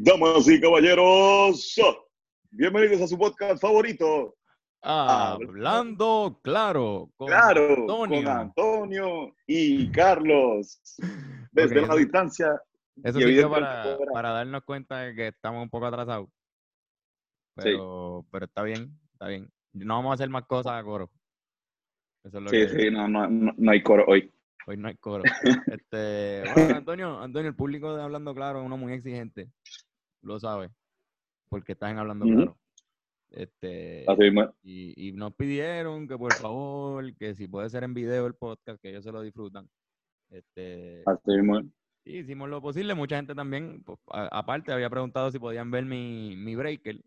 Damas y caballeros, bienvenidos a su podcast favorito. Hablando claro. Con claro, Antonio. con Antonio y Carlos. Desde la distancia. Eso sí para, para, darnos cuenta de que estamos un poco atrasados. Pero, pero está bien, está bien. No vamos a hacer más cosas a coro. sí, sí, no, no, no hay coro hoy. Hoy no hay coro. este, bueno, Antonio, Antonio, el público de Hablando Claro es uno muy exigente. Lo sabe. Porque están hablando claro. Este, y, y, nos pidieron que por favor, que si puede ser en video el podcast, que ellos se lo disfrutan. Este, Así mismo. Y hicimos lo posible. Mucha gente también, pues, aparte, había preguntado si podían ver mi, mi breaker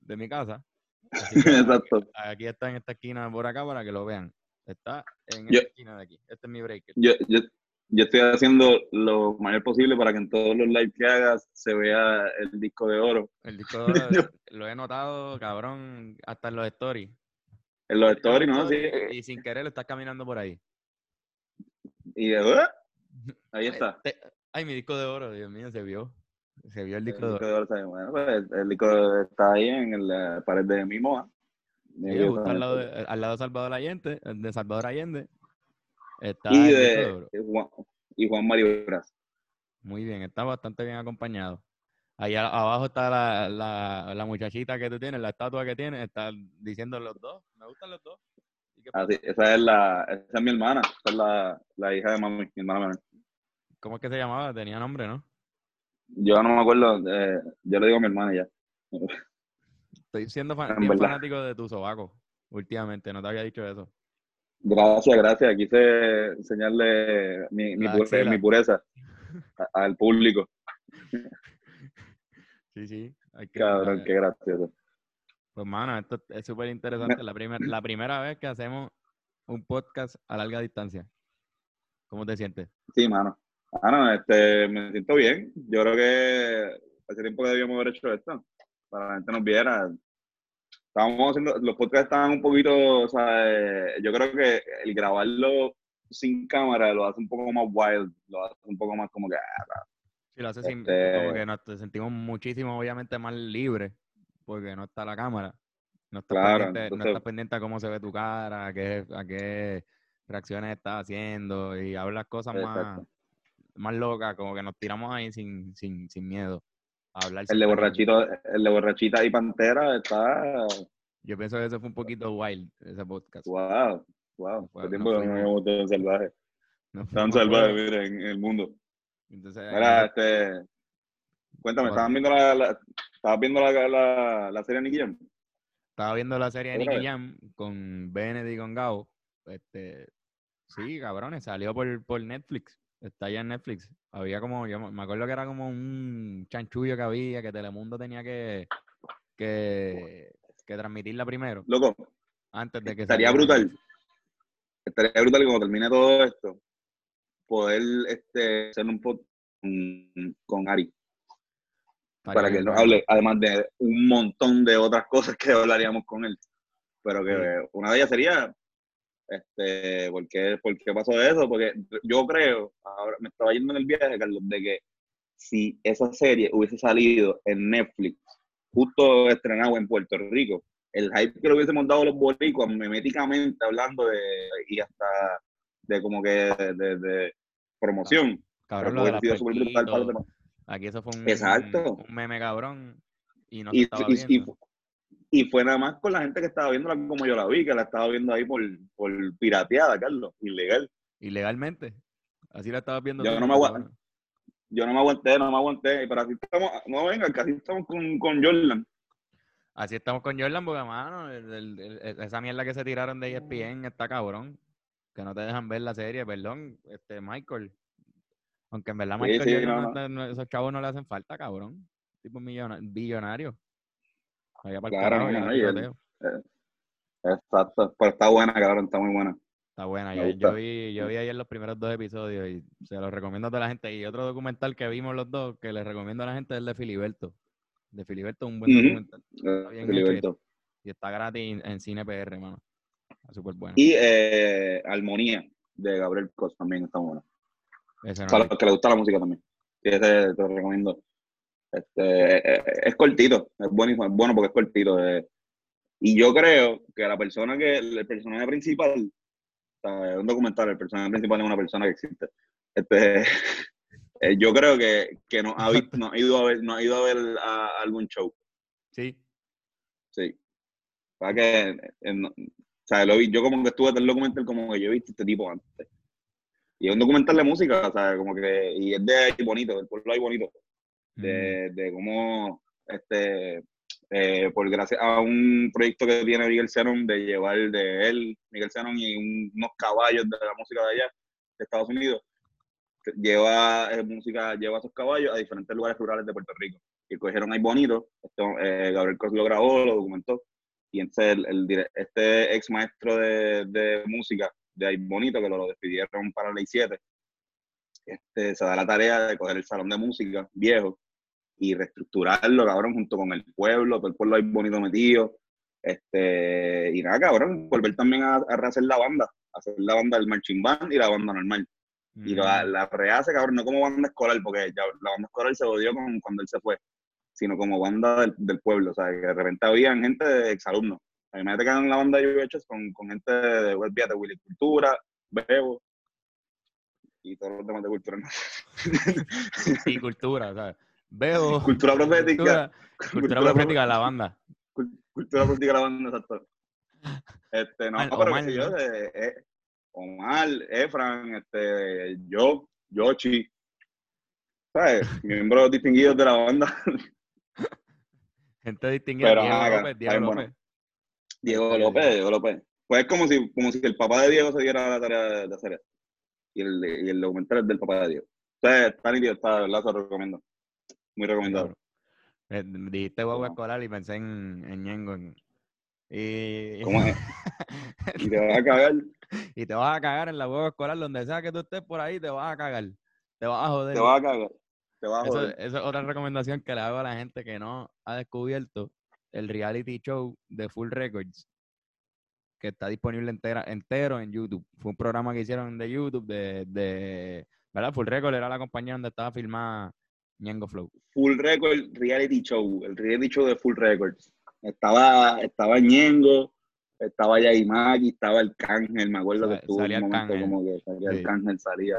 de mi casa. Exacto. Aquí está en esta esquina por acá para que lo vean. Está en esta esquina de aquí. Este es mi breaker. Yo, yo, yo, estoy haciendo lo mayor posible para que en todos los lives que hagas se vea el disco de oro. El disco de oro lo he notado, cabrón, hasta en los stories. En los stories, ¿no? Sí. Y sin querer lo estás caminando por ahí. Y de verdad, ahí está. Ay, mi disco de oro, Dios mío, se vio. Se vio el disco, de oro. bueno, pues, el disco está ahí en la pared de mi moa al, lado de, al lado de Salvador Allende, de Salvador Allende. Está y, de, Juan, y Juan Mario Braz. Muy bien, está bastante bien acompañado. Ahí abajo está la, la, la, muchachita que tú tienes, la estatua que tienes, está diciendo los dos. Me gustan los dos. Ah, esa es la, esa es mi hermana, esa es la, la hija de mami, mi hermana menor. ¿Cómo es que se llamaba? Tenía nombre, ¿no? Yo no me acuerdo, eh, yo le digo a mi hermana ya. Estoy siendo fanático de tu sobaco últimamente, no te había dicho eso. Gracias, gracias. Quise enseñarle mi, mi, pureza al público. Sí, sí. Hay que, Cabrón, qué gracioso. Pues, mano, esto es súper interesante. La, la primera vez que hacemos un podcast a larga distancia. ¿Cómo te sientes? Sí, mano. Mano, este, me siento bien. Yo creo que hace tiempo que debíamos haber hecho esto para la gente nos viera. Estábamos haciendo, los podcasts estaban un poquito, o sea, eh, yo creo que el grabarlo sin cámara lo hace un poco más wild, lo hace un poco más como que... Ah, sí, lo hace sin, este como que nos sentimos muchísimo, obviamente, más libres, porque no está la cámara. No estás, pendiente, no estás pendiente a cómo se ve tu cara, a qué, a qué reacciones estás haciendo y hablas cosas más, más locas, como que nos tiramos ahí sin, sin, sin miedo el de borrachito, el de borrachita y pantera está. Yo pienso que eso fue un poquito wild, ese podcast. Wow, wow. Fue, tiempo no no tan salvaje. tan salvaje, mira, en, el mundo. Entonces, Mira, este. Cuéntame, ¿estabas viendo la, ¿estabas viendo la, la, la serie Nicky Jam? Estaba viendo la serie de Nicky Jam con Benedict y con Gao. Este, sí, cabrones, salió por, por Netflix. Está allá en Netflix. Había como, yo me acuerdo que era como un chanchullo que había, que Telemundo tenía que, que, que transmitirla primero. Loco. Antes de que Estaría brutal. Estaría brutal cuando termine todo esto, poder este, hacer un podcast con, Ari. Para, que nos hable, además de un montón de otras cosas que hablaríamos con él. Pero que una de ellas sería este, ¿por qué, ¿Por qué pasó eso? Porque yo creo, ahora me estaba yendo en el viaje, Carlos, de que si esa serie hubiese salido en Netflix, justo estrenado en Puerto Rico, el hype que lo hubiésemos dado los boricuas, meméticamente hablando de, y hasta de como que de, promoción. Cabrón, lo de la Aquí eso fue un, Exacto. un, meme cabrón. Y no se estaba. Y fue nada más con la gente que estaba viéndola como yo la vi, que la estaba viendo ahí por, por pirateada, Carlos, ilegal. Ilegalmente. Así la estaba viendo. Yo no me aguanté. Yo no me aguanté, no me aguanté. Pero así estamos, no venga, casi estamos con, con Jordan. Así estamos con Jordan, porque, mano, esa mierda que se tiraron de ESPN está cabrón. Que no te dejan ver la serie, perdón, este Michael. Aunque en verdad Michael, esos chavos no le hacen falta, cabrón. Tipo billonario. Claro, eh, exacto. Pero está buena, cabrón, está muy buena. Está buena. Yo, vi, yo vi ayer los primeros dos episodios y se los recomiendo a toda la gente. Y otro documental que vimos los dos, que les recomiendo a la gente, es el de Filiberto. De Filiberto, un buen documental. Filiberto. y, está gratis en Cine PR, hermano. Súper bueno. Y eh, Armonía, de Gabriel Cos, también está bueno. Para los que les gusta la música también. ese te lo recomiendo. Este, es, cortito, es buenísimo, es bueno porque es cortito. y yo creo que la persona que, el personaje principal, es un documental, el personaje principal es una persona que existe. Este, eh, yo creo que, que no, ha visto, no ha ido a ver, no ha ido a ver algún show. Sí. Sí. Para que, o sea, lo vi, yo como que estuve en el documental como que yo he visto este tipo antes. Y es un documental de música, o sea, como que, y es de ahí bonito, del pueblo ahí bonito, de, mm. de cómo, este, eh, por gracias a un proyecto que tiene Miguel Zenon de llevar de él, Miguel Zenon y unos caballos de la música de allá, de Estados Unidos, lleva eh, música, lleva esos caballos a diferentes lugares rurales de Puerto Rico. Y cogieron ahí bonito, esto, eh, Gabriel Cruz lo grabó, lo documentó, y entonces el, este ex maestro de, de música de ahí bonito, que lo, despidieron para ley 7, este, se da la tarea de coger el salón de música viejo y reestructurarlo, cabrón, junto con el pueblo, todo el pueblo ahí bonito metido. Este, y nada, cabrón, volver también a, a rehacer la banda, hacer la banda del marching band y la banda normal. Y la, la, rehace, cabrón, no como banda escolar, porque ya la banda escolar se odió con, cuando él se fue, sino como banda del, del pueblo, o sea, que de repente había gente de exalumnos me que en la banda de hechos con, con gente de web de Willy Cultura, Bebo y todos los demás de cultura. y cultura, ¿sabes? Bebo. Cultura profética. Cultura, profética de la banda. Cultura profética de la banda, exacto. Este, no, pero Omar, yo, eh, eh, Omar, Efran, este, yo, Yoshi, ¿sabes? Miembros distinguidos de la banda. Gente distinguida. Pero, Diego López, Diego López, Diego López. Pues es como si, como si el papá de Diego se diera la tarea de, hacer esto. Y el, y el documental es del papá de Diego. O sea, está nítido, está, de verdad, se lo recomiendo. Muy recomendado. Eh, dijiste huevo escolar y pensé en, en Ñengo. Y... ¿Cómo es? y te vas a cagar. y te vas a cagar en la huevo escolar, donde sea que tú estés por ahí, te vas a cagar. Te vas a joder. Te vas a cagar. Te vas a joder. Eso, es otra recomendación que le hago a la gente que no ha descubierto el reality show de Full Records, que está disponible entera, entero en YouTube. Fue un programa que hicieron de YouTube, de, de ¿verdad? Full Records era la compañía donde estaba filmada Ñengo Flow. Full Record Reality Show, el reality show de Full Records. Estaba, estaba Ñengo, estaba Yaimaki, estaba el Cángel, me acuerdo que estuvo un momento como que salía el Cángel, salía...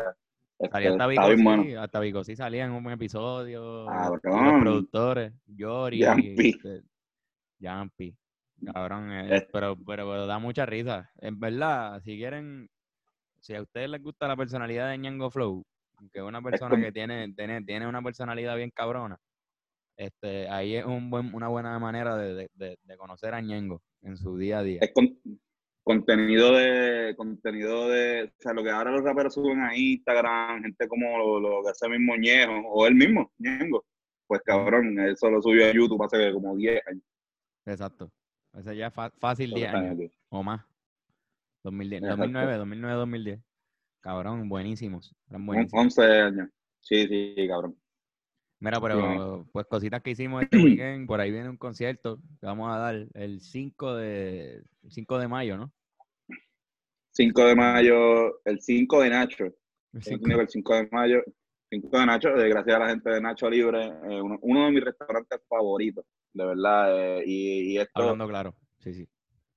Salía este, hasta Vico, sí, hasta Vico sí salía en un episodio. Los productores, Yori, Yampi. Cabrón, eh, pero, pero, da mucha risa. En verdad, si quieren, si a ustedes les gusta la personalidad de Ñengo Flow, que una persona que tiene, tiene, tiene una personalidad bien cabrona, este, ahí es un buen, una buena manera de, de, de, conocer a Ñengo en su día a día. Es contenido de, contenido de, o sea, lo que ahora los raperos suben a Instagram, gente como lo, lo que hace mismo Ñejo, o él mismo, Ñengo, pues cabrón, eso lo subió a YouTube hace como 10 años. Exacto. Ese ya es fácil 10 años o más. 2010, 2009, 2009, 2010. Cabrón, buenísimos. Eran buenísimos. 11 años. Sí, sí, cabrón. Mira, pero pues cositas que hicimos este weekend, por ahí viene un concierto que vamos a dar el 5 de, 5 de mayo, ¿no? 5 de mayo, el 5 de Nacho. El 5, el 5 de mayo, 5 de Nacho, gracias a la gente de Nacho Libre, eh, uno, uno, de mis restaurantes favoritos de verdad. Eh, y, esto, hablando claro, sí, sí.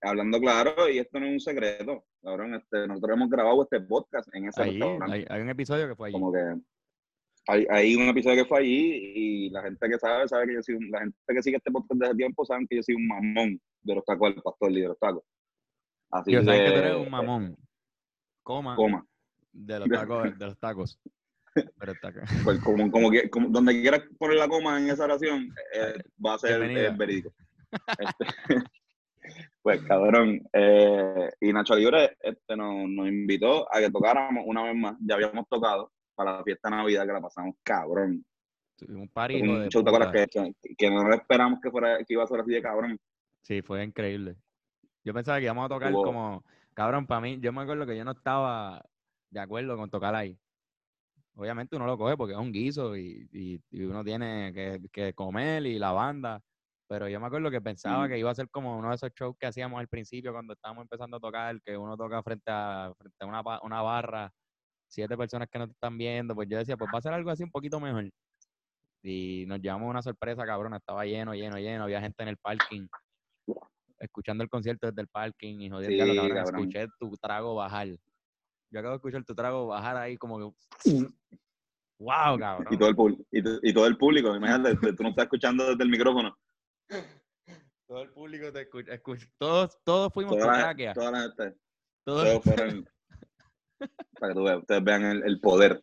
Hablando claro, y esto no es un secreto, cabrón. Este, nosotros hemos grabado este podcast en ese restaurante. Hay, un episodio que fue allí. Como que hay, hay, un episodio que fue allí y la gente que sabe, sabe que yo soy un, la gente que sigue este podcast desde tiempo saben que yo soy un mamón de los tacos del pastor y de los tacos. Así yo que, que tú eres un mamón. Coma. Coma. De los tacos. De los tacos. Pero está acá. Pues como, como, que, como donde quieras poner la coma en esa oración, eh, va a ser eh, verídico. Este, pues cabrón, eh, y Nacho Libre este, nos, nos, invitó a que tocáramos una vez más. Ya habíamos tocado para la fiesta de Navidad que la pasamos cabrón. Un party un show, que, que, que, no esperamos que fuera que iba a ser así de cabrón. Sí, fue increíble. Yo pensaba que íbamos a tocar como, cabrón, para mí, yo me acuerdo que yo no estaba de acuerdo con tocar ahí obviamente uno lo coge porque es un guiso y, uno tiene que, comer y la banda. Pero yo me acuerdo que pensaba que iba a ser como uno de esos shows que hacíamos al principio cuando estábamos empezando a tocar, que uno toca frente a, frente a una, una barra, siete personas que no te están viendo. Pues yo decía, pues va a ser algo así un poquito mejor. Y nos llevamos una sorpresa, cabrón. Estaba lleno, lleno, lleno. Había gente en el parking escuchando el concierto desde el parking y jodiendo, sí, cabrón, escuché tu trago bajar. Yo acabo de escuchar tu trago bajar ahí como que... ¡Wow, cabrón! Y todo el, y, todo el público, imagínate, tú no estás escuchando desde el micrófono. Todo el público te escucha. todos, todos fuimos toda toda la gente. Todos, fueron... para que ustedes vean el, poder.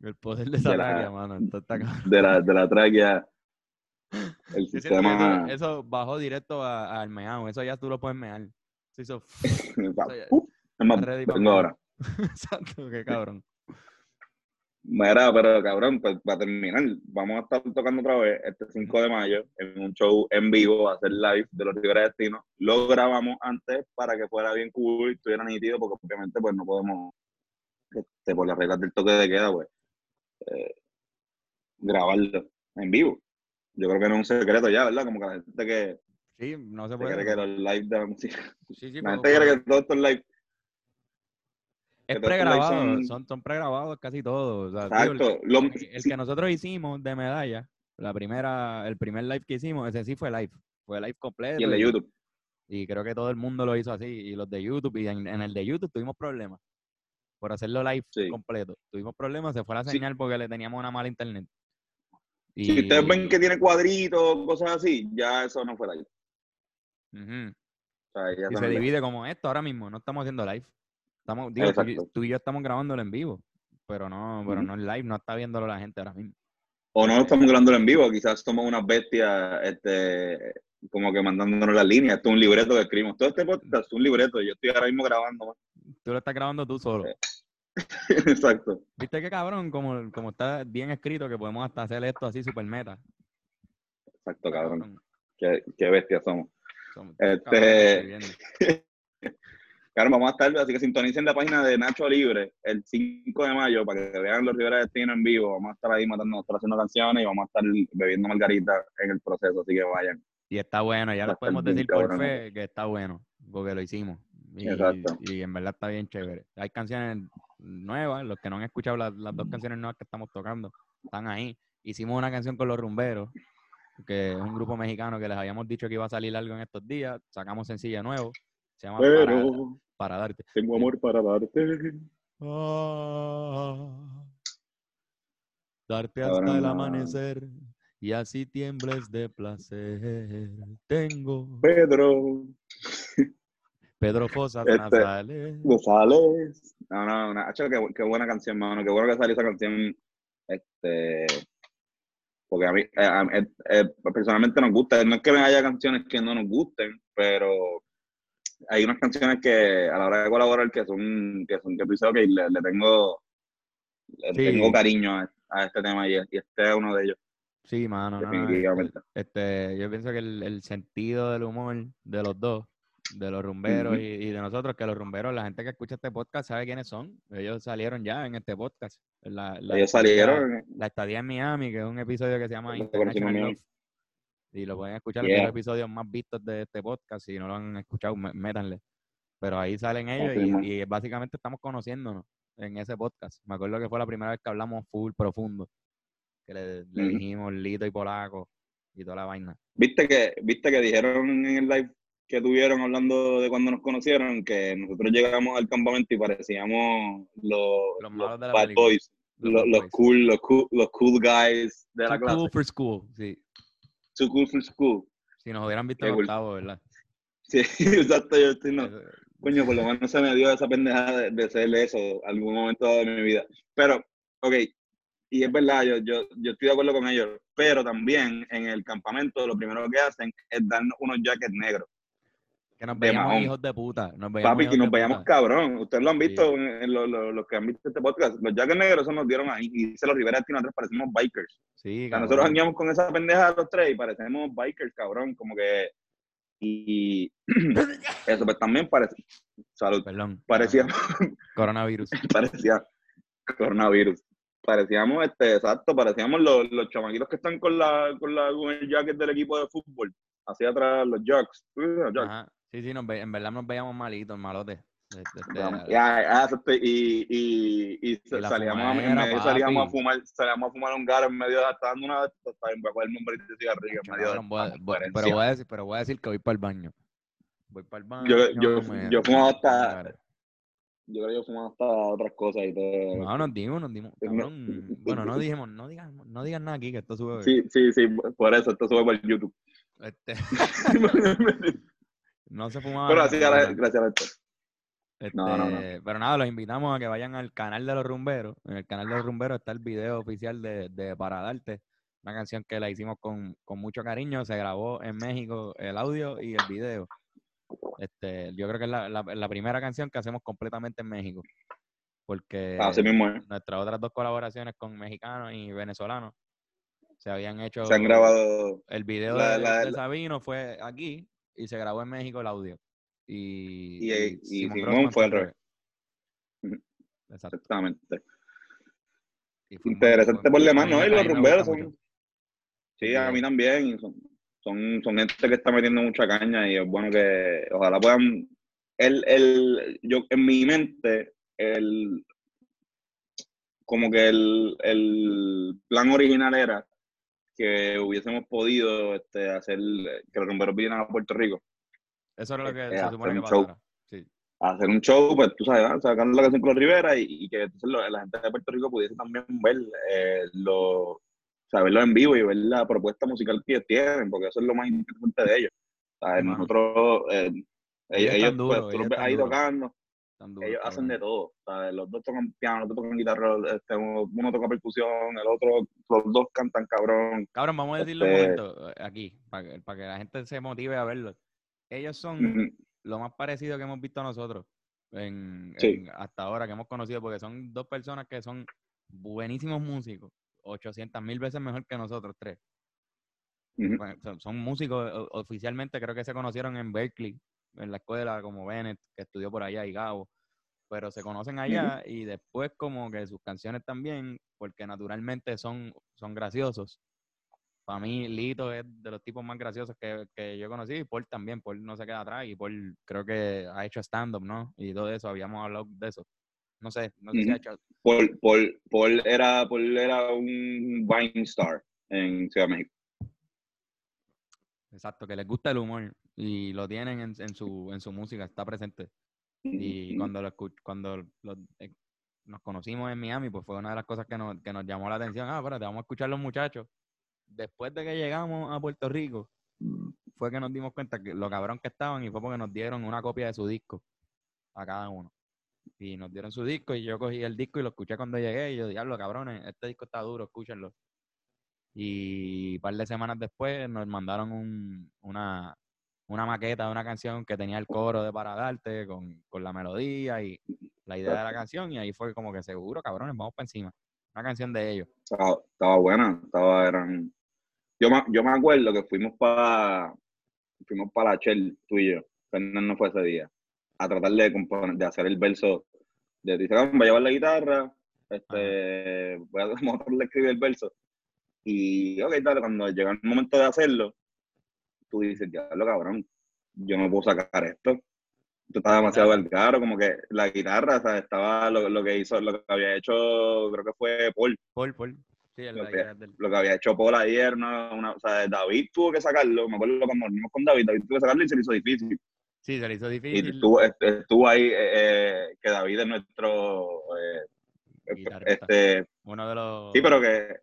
El poder de esa tráquea, mano. de, la, de la tráquea. El sistema... Eso, bajó directo al meao. Eso ya tú lo puedes mear. Se hizo... vengo ahora. Exacto, qué cabrón. Mira, pero cabrón, pues para terminar, vamos a estar tocando otra vez este 5 de mayo en un show en vivo, a hacer live de los Rivera Destino. Lo grabamos antes para que fuera bien cool y estuviera nítido, porque obviamente pues no podemos, este, por las reglas del toque de queda, pues, eh, grabarlo en vivo. Yo creo que no es un secreto ya, ¿verdad? Como que la gente que... Sí, no se puede. que los live de la música... Sí, sí, la gente quiere que todos estos live es pregrabado, son, son, pregrabados casi todos. Exacto. el, que nosotros hicimos de medalla, la primera, el primer live que hicimos, ese sí fue live. Fue live completo. Y el de YouTube. Y creo que todo el mundo lo hizo así. Y los de YouTube, y en, el de YouTube tuvimos problemas por hacerlo live completo. Tuvimos problemas, se fue la señal porque le teníamos una mala internet. Y... Si ustedes ven que tiene cuadritos, cosas así, ya eso no fue live. y se divide como esto ahora mismo, no estamos haciendo live. Estamos, tú, y yo estamos grabándolo en vivo, pero no, pero no en live, no está viéndolo la gente ahora mismo. O no estamos grabándolo en vivo, quizás somos unas bestias, este, como que mandándonos la línea. Esto es un libreto que escribimos. Todo este podcast es un libreto, yo estoy ahora mismo grabando. Tú lo estás grabando tú solo. Exacto. ¿Viste qué cabrón? Como, como está bien escrito que podemos hasta hacer esto así super meta. Exacto, cabrón. Qué, qué bestias somos. somos este... Claro, vamos a estar, así que sintonicen la página de Nacho Libre el 5 de mayo para que vean los Rivera Destino en vivo. Vamos a estar ahí matando, haciendo canciones y vamos a estar bebiendo margarita en el proceso, así que vayan. Y está bueno, ya lo podemos decir por fe que está bueno, porque lo hicimos. Y, Exacto. y en verdad está bien chévere. Hay canciones nuevas, los que no han escuchado las, dos canciones nuevas que estamos tocando, están ahí. Hicimos una canción con los rumberos, que es un grupo mexicano que les habíamos dicho que iba a salir algo en estos días. Sacamos sencillo nuevo. Se llama Pero para darte. Tengo amor para darte. Ah, darte hasta el amanecer y así tiembles de placer. Tengo. Pedro. Pedro Fosas este, Nasales. González. No, no, no. Qué, qué, buena canción, mano. Qué bueno que salió esa canción. Este. Porque a mí, eh, eh, eh, personalmente nos gusta. No es que me haya canciones que no nos gusten, pero hay unas canciones que a la hora de colaborar que son, que son, que tú dices, ok, le, tengo, le tengo cariño a, este tema y, este es uno de ellos. Sí, mano, definitivamente. este, yo pienso que el, sentido del humor de los dos, de los rumberos y, de nosotros, que los rumberos, la gente que escucha este podcast sabe quiénes son. Ellos salieron ya en este podcast. Ellos salieron. La estadía en Miami, que es un episodio que se llama International y lo pueden escuchar en los episodios más vistos de este podcast. Si no lo han escuchado, métanle. Pero ahí salen ellos y, básicamente estamos conociéndonos en ese podcast. Me acuerdo que fue la primera vez que hablamos full profundo. Que le, dijimos Lito y Polaco y toda la vaina. ¿Viste que, ¿Viste que dijeron en el live que tuvieron hablando de cuando nos conocieron que nosotros llegamos al campamento y parecíamos los, los, bad boys, los, cool, los, cool, los cool guys de la clase. Cool for school, sí. Too Cool for School. Si nos hubieran visto en octavo, ¿verdad? Sí, exacto, yo estoy no. Coño, por lo menos se me dio esa pendeja de, de hacerle eso algún momento de mi vida. Pero, ok, y es verdad, yo, yo, yo estoy de acuerdo con ellos, pero también en el campamento lo primero que hacen es darnos unos jackets negros. Que nos veíamos hijos de puta. Nos Papi, que nos veíamos cabrón. Ustedes lo han visto, en, los que han visto este podcast. Los jackets negros eso nos dieron ahí. Y se los Rivera y nosotros parecemos bikers. Sí, nosotros andamos con esa pendeja los tres y parecemos bikers, cabrón. Como que. Y eso, pues también parece. Salud. Perdón. Parecíamos. Coronavirus. parecía. Coronavirus. Parecíamos, este, exacto, parecíamos los, los chamaquitos que están con la, con la con el jacket del equipo de fútbol. Hacia atrás, los jocks. Ajá. Sí, sí, en verdad nos veíamos malitos, malotes. Ya, y, y, y, salíamos, a, salíamos a fumar, salíamos a fumar un gar en medio de dando una para el nombre de cigarrillo en medio de pero voy a decir, pero voy a decir que voy para el baño. Voy para el baño. Yo, yo, yo fumo hasta yo creo que yo fumaba hasta otras cosas y todo. No, nos dimos, nos dimos. bueno, no dijimos, no digan, no digan nada aquí que esto sube. Sí, sí, sí, por eso, esto sube por YouTube. Este... no se fumaba. Pero así, gracias a esto. Este, no, no, no. Pero nada, los invitamos a que vayan al canal de los rumberos. En el canal de los rumberos está el video oficial de, de Para Darte, una canción que la hicimos con, con mucho cariño. Se grabó en México el audio y el video. Este, yo creo que es la, la, primera canción que hacemos completamente en México. Porque nuestras otras dos colaboraciones con mexicanos y venezolanos se habían hecho. Se han grabado. El video de, Sabino fue aquí y se grabó en México el audio. Y, y, Simón fue al revés. Exactamente. Interesante por demás, ¿no? Y los rumberos son. Sí, a mí también son, son gente que está metiendo mucha caña y es bueno que ojalá puedan. El, el, yo, en mi mente, el, como que el, el plan original era que hubiésemos podido este, hacer que los rumberos vinieran a Puerto Rico. Eso era lo que eh, se supone que pasara. Sí. Hacer un show, pues tú sabes, sacando la canción con los Rivera y, y que entonces la gente de Puerto Rico pudiese también ver eh, los verlo en vivo y ver la propuesta musical que ellos tienen, porque eso es lo más interesante de ellos. Nosotros, eh, ellos, pues, tú los ves ahí tocando, ellos hacen de todo. Los dos tocan piano, los dos tocan guitarra, este, uno, toca percusión, el otro, los dos cantan cabrón. Cabrón, vamos a decirlo un este momento eh, aquí, para que, para que la gente se motive a verlo. Ellos son lo más parecido que hemos visto nosotros en, hasta ahora, que hemos conocido, porque son dos personas que son buenísimos músicos 800 mil veces mejor que nosotros tres. son, músicos, oficialmente creo que se conocieron en Berkeley, en la escuela como Bennett, que estudió por allá, y Gabo, pero se conocen allá y después como que sus canciones también, porque naturalmente son, son graciosos. Para mí, Lito es de los tipos más graciosos que, que yo conocí, y Paul también, Paul no se queda atrás, y Paul creo que ha hecho stand-up, ¿no? Y todo eso, habíamos hablado de eso. No sé, no sé si ha hecho. Paul, Paul, Paul, era, Paul era un wine star en Ciudad de México. Exacto, que les gusta el humor y lo tienen en, en, su, en su música, está presente. Y cuando lo cuando eh, nos conocimos en Miami, pues fue una de las cosas que nos, que nos llamó la atención. Ah, espérate, vamos a escuchar los muchachos. Después de que llegamos a Puerto Rico, fue que nos dimos cuenta que lo cabrón que estaban y fue porque nos dieron una copia de su disco a cada uno y nos dieron su disco y yo cogí el disco y lo escuché cuando llegué y yo, diablo, cabrones, este disco está duro, escúchenlo. Y un par de semanas después nos mandaron un, una, una maqueta de una canción que tenía el coro de Para Darte con, con la melodía y la idea de la canción y ahí fue como que seguro, cabrones, vamos para encima. Una canción de ellos. Estaba, buena, estaba, eran... Yo me, yo me acuerdo que fuimos para fuimos para la Shell, tú y yo. no fue ese día a tratar de, componer, de hacer el verso. De decir, voy a llevar la guitarra, este, voy a, de escribir el verso. Y, ok, tal, cuando llega el momento de hacerlo, tú dices, ya lo cabrón, yo no puedo sacar esto. Esto está demasiado caro, como que la guitarra, o sea, estaba lo, lo, que hizo, lo que había hecho, creo que fue Paul. Paul, Paul. Sí, lo, que, lo que había hecho Paul ayer, ¿no? una, o sea, David tuvo que sacarlo, me acuerdo cuando nos con David, David tuvo que sacarlo y se le hizo difícil. Sí, se le hizo difícil. Y estuvo, estuvo ahí, eh, eh, que David es nuestro. Eh, este, Uno de los. Sí, pero que.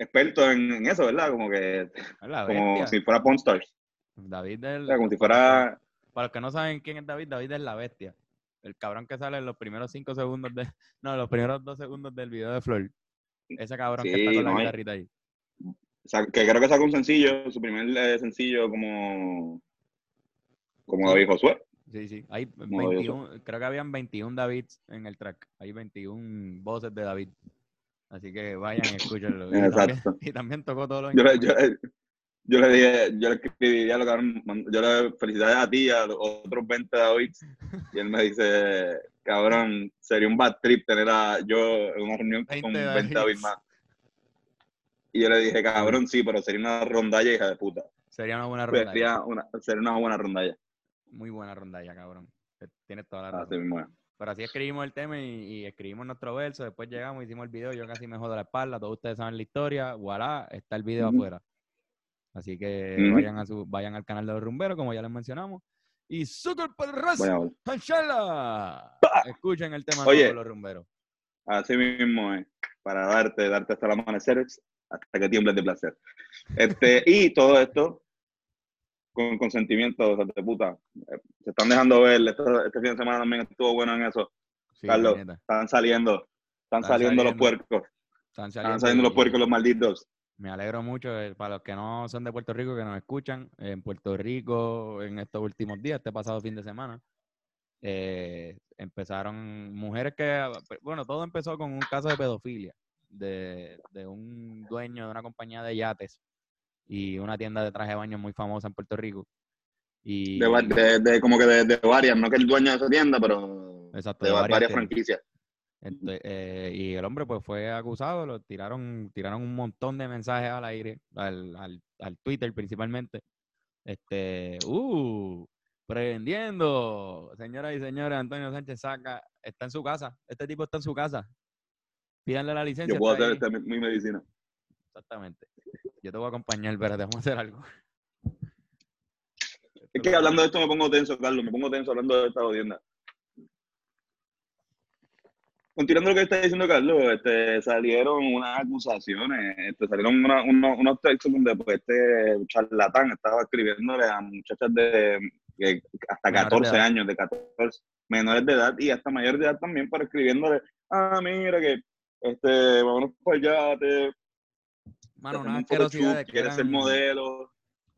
Experto en, eso, ¿verdad? Como que. Como si fuera Pawn Stars. David es. como si fuera. Para los que no saben quién es David, David es la bestia. El cabrón que sale en los primeros cinco segundos de. No, los primeros dos segundos del video de Flor. Ese cabrón que está con la guitarrita ahí. O sea, que creo que sacó un sencillo, su primer sencillo como como David Josué. Sí, sí. Hay 21, creo que habían 21 Davids en el track. Hay 21 voces de David. Así que vayan, escúchenlo. Exacto. Y también, tocó todos los yo le, yo, yo le dije, yo le escribí, lo yo le felicidades a ti, a otros 20 Davids. Y él me dice, cabrón, sería un bad trip tener a yo en una reunión con 20 Davids más. Y yo le dije, cabrón, sí, pero sería una rondalla, hija de puta. Sería una buena rondalla. Sería una, sería una buena rondalla muy buena rondalla, cabrón. Tienes toda la razón. Pero así escribimos el tema y, escribimos nuestro verso, después llegamos, hicimos el video, yo casi me jodo la espalda, todos ustedes saben la historia, voilà, está el video afuera. Así que vayan, a su, vayan al canal de los rumberos, como ya les mencionamos. Y Super Raza, Escuchen el tema de los rumberos. Así mismo es, para darte, darte hasta el amanecer, hasta que tiembles de placer. Este, y todo esto con consentimiento, de puta. Eh, se están dejando ver, este, este, fin de semana también estuvo bueno en eso. Carlos, están saliendo, están, saliendo, los puercos. Están saliendo, los puercos, los malditos. Me alegro mucho eh, para los que no son de Puerto Rico, que nos escuchan. En Puerto Rico, en estos últimos días, este pasado fin de semana, eh, empezaron mujeres que, bueno, todo empezó con un caso de pedofilia de, de un dueño de una compañía de yates y una tienda de traje de baño muy famosa en Puerto Rico. Y, de, como que de, varias, no que el dueño de esa tienda, pero de, varias, franquicias. Eh, y el hombre pues fue acusado, lo tiraron, tiraron un montón de mensajes al aire, al, al, al Twitter principalmente. Este, uh, prendiendo, señoras y señores, Antonio Sánchez Saca está en su casa, este tipo está en su casa. Pídanle la licencia. Yo puedo hacer esta, mi medicina. Exactamente. Yo te voy a acompañar, pero vamos a hacer algo. Es que hablando de esto me pongo tenso, Carlos, me pongo tenso hablando de esta audiencia. Continuando lo que está diciendo Carlos, este, salieron unas acusaciones, este, salieron unos textos donde pues, este charlatán estaba escribiéndole a muchachas de hasta 14 años, de 14 menores de edad y hasta mayor de edad también, para escribiéndole, ah, mira que, este, vámonos para allá, te, Mano, una asquerosidad de que eran, ser modelo.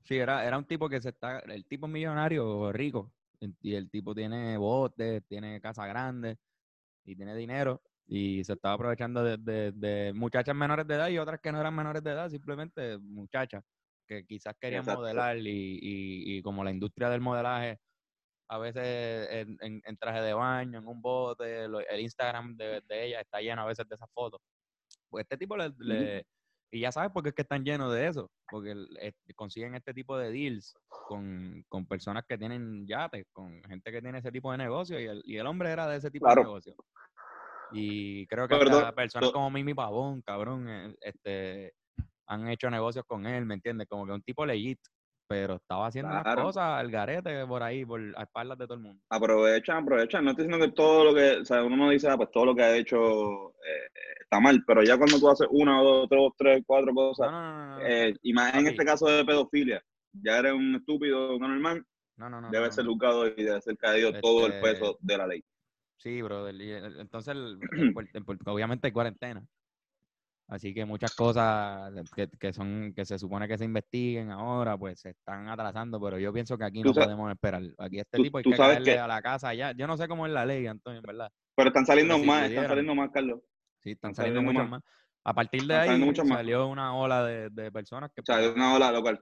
Sí, era, era un tipo que se está, el tipo millonario, rico, y el tipo tiene botes, tiene casa grande y tiene dinero y se estaba aprovechando de, de, muchachas menores de edad y otras que no eran menores de edad, simplemente muchachas que quizás querían modelar y, y, como la industria del modelaje a veces en, en, traje de baño, en un bote, el Instagram de, de, ella está lleno a veces de esas fotos. Pues este tipo le, y ya sabes por qué es que están llenos de eso, porque consiguen este tipo de deals con, personas que tienen yates, con gente que tiene ese tipo de negocio, y el, y el hombre era de ese tipo de negocio. Y creo que personas como Mimi Pavón, cabrón, eh, este, han hecho negocios con él, ¿me entiendes? Como que un tipo legit, pero estaba haciendo cosas al garete por ahí, por a espaldas de todo el mundo. Aprovechan, aprovechan. No estoy diciendo que todo lo que, o sea, uno no dice, ah, pues todo lo que ha hecho eh, está mal, pero ya cuando tú haces una, dos, tres, tres cuatro cosas, eh, y más en este caso de pedofilia, ya eres un estúpido, un normal, debe ser educado y debe ser caído todo el peso este de la ley. Sí, bro. Entonces, obviamente hay cuarentena. Así que muchas cosas que, son que se supone que se investiguen ahora, pues se están atrasando, pero yo pienso que aquí no podemos esperar. Aquí este tipo hay que caerle a la casa ya. Yo no sé cómo es la ley, Antonio, en verdad. Pero están saliendo más, están saliendo más, Carlos. Sí, están, saliendo, muchos más. A partir de ahí salió una ola de, personas que... Salió una ola local.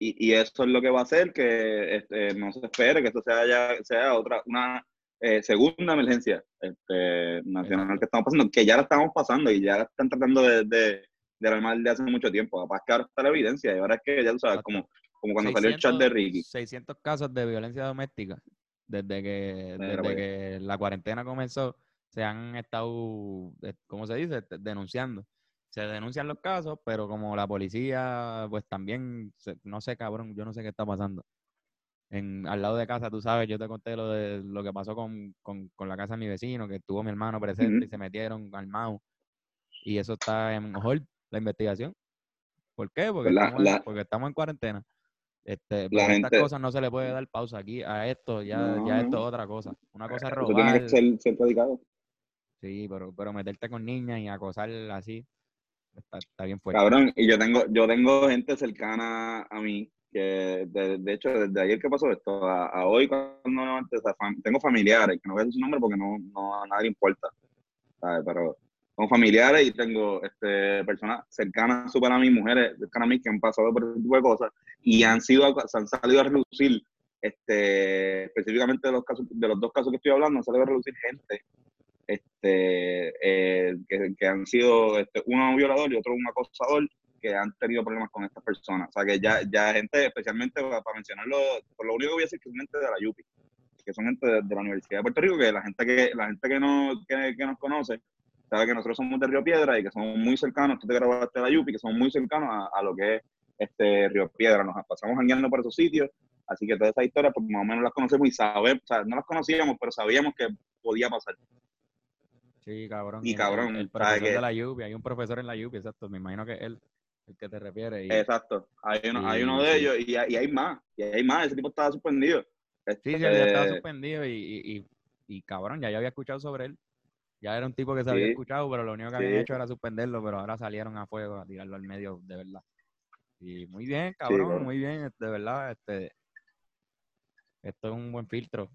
Y, y, eso es lo que va a hacer que este, no se espere que esto sea ya sea otra una eh, segunda emergencia este, nacional que estamos pasando, que ya la estamos pasando y ya la están tratando de, de, de armar de hace mucho tiempo. Capaz que ahora está la evidencia y ahora es que ya tú sabes, como, como cuando salió el chat de Ricky. 600 casos de violencia doméstica desde que, desde pues. que la cuarentena comenzó, se han estado, eh, ¿cómo se dice?, denunciando. Se denuncian los casos, pero como la policía, pues también, no sé, cabrón, yo no sé qué está pasando en, al lado de casa, tú sabes, yo te conté lo de lo que pasó con, la casa de mi vecino, que estuvo mi hermano presente y se metieron al MAU. Y eso está en hold, la investigación. ¿Por qué? Porque, estamos, en, porque estamos en cuarentena. Este, a estas cosas no se le puede dar pausa aquí. A esto, ya, ya esto es otra cosa. Una cosa es robar. tiene que ser, ser predicado. Sí, pero, pero meterte con niñas y acosar así, está, está bien fuerte. Cabrón, y yo tengo, yo tengo gente cercana a mí que de, de, hecho desde ayer que pasó esto a, hoy cuando tengo familiares que no voy a decir su nombre porque no, no a nadie importa pero tengo familiares y tengo este, personas cercanas super a mí mujeres cercanas a mí que han pasado por ese tipo de cosas y han sido se han salido a reducir este específicamente de los casos de los dos casos que estoy hablando han salido a reducir gente este eh, que, que, han sido este, uno un violador y otro un acosador que han tenido problemas con estas personas. O sea, que ya, ya gente, especialmente para mencionarlo, por lo único que voy a decir que es gente de la Yupi. que son gente de, la Universidad de Puerto Rico, que la gente que, la gente que, no, que, nos conoce sabe que nosotros somos de Río Piedra y que somos muy cercanos, tú te grabaste de la Yupi, que somos muy cercanos a, lo que es este Río Piedra. Nos pasamos andando por esos sitios, así que todas esas historias, pues más o menos las conocemos y sabemos, o sea, no las conocíamos, pero sabíamos que podía pasar. Sí, cabrón. Y, cabrón. El, profesor de la Yupi, hay un profesor en la Yupi, exacto, me imagino que él el que te refiere. Exacto, hay uno, hay uno de ellos y, y, hay más, y hay más, ese tipo estaba suspendido. sí, sí, ya estaba este suspendido y, y, cabrón, ya yo había escuchado sobre él. Ya era un tipo que se había escuchado, pero lo único que habían hecho era suspenderlo, pero ahora salieron a fuego a tirarlo al medio de verdad. Y muy bien, cabrón, muy bien, de verdad, este esto es un buen filtro.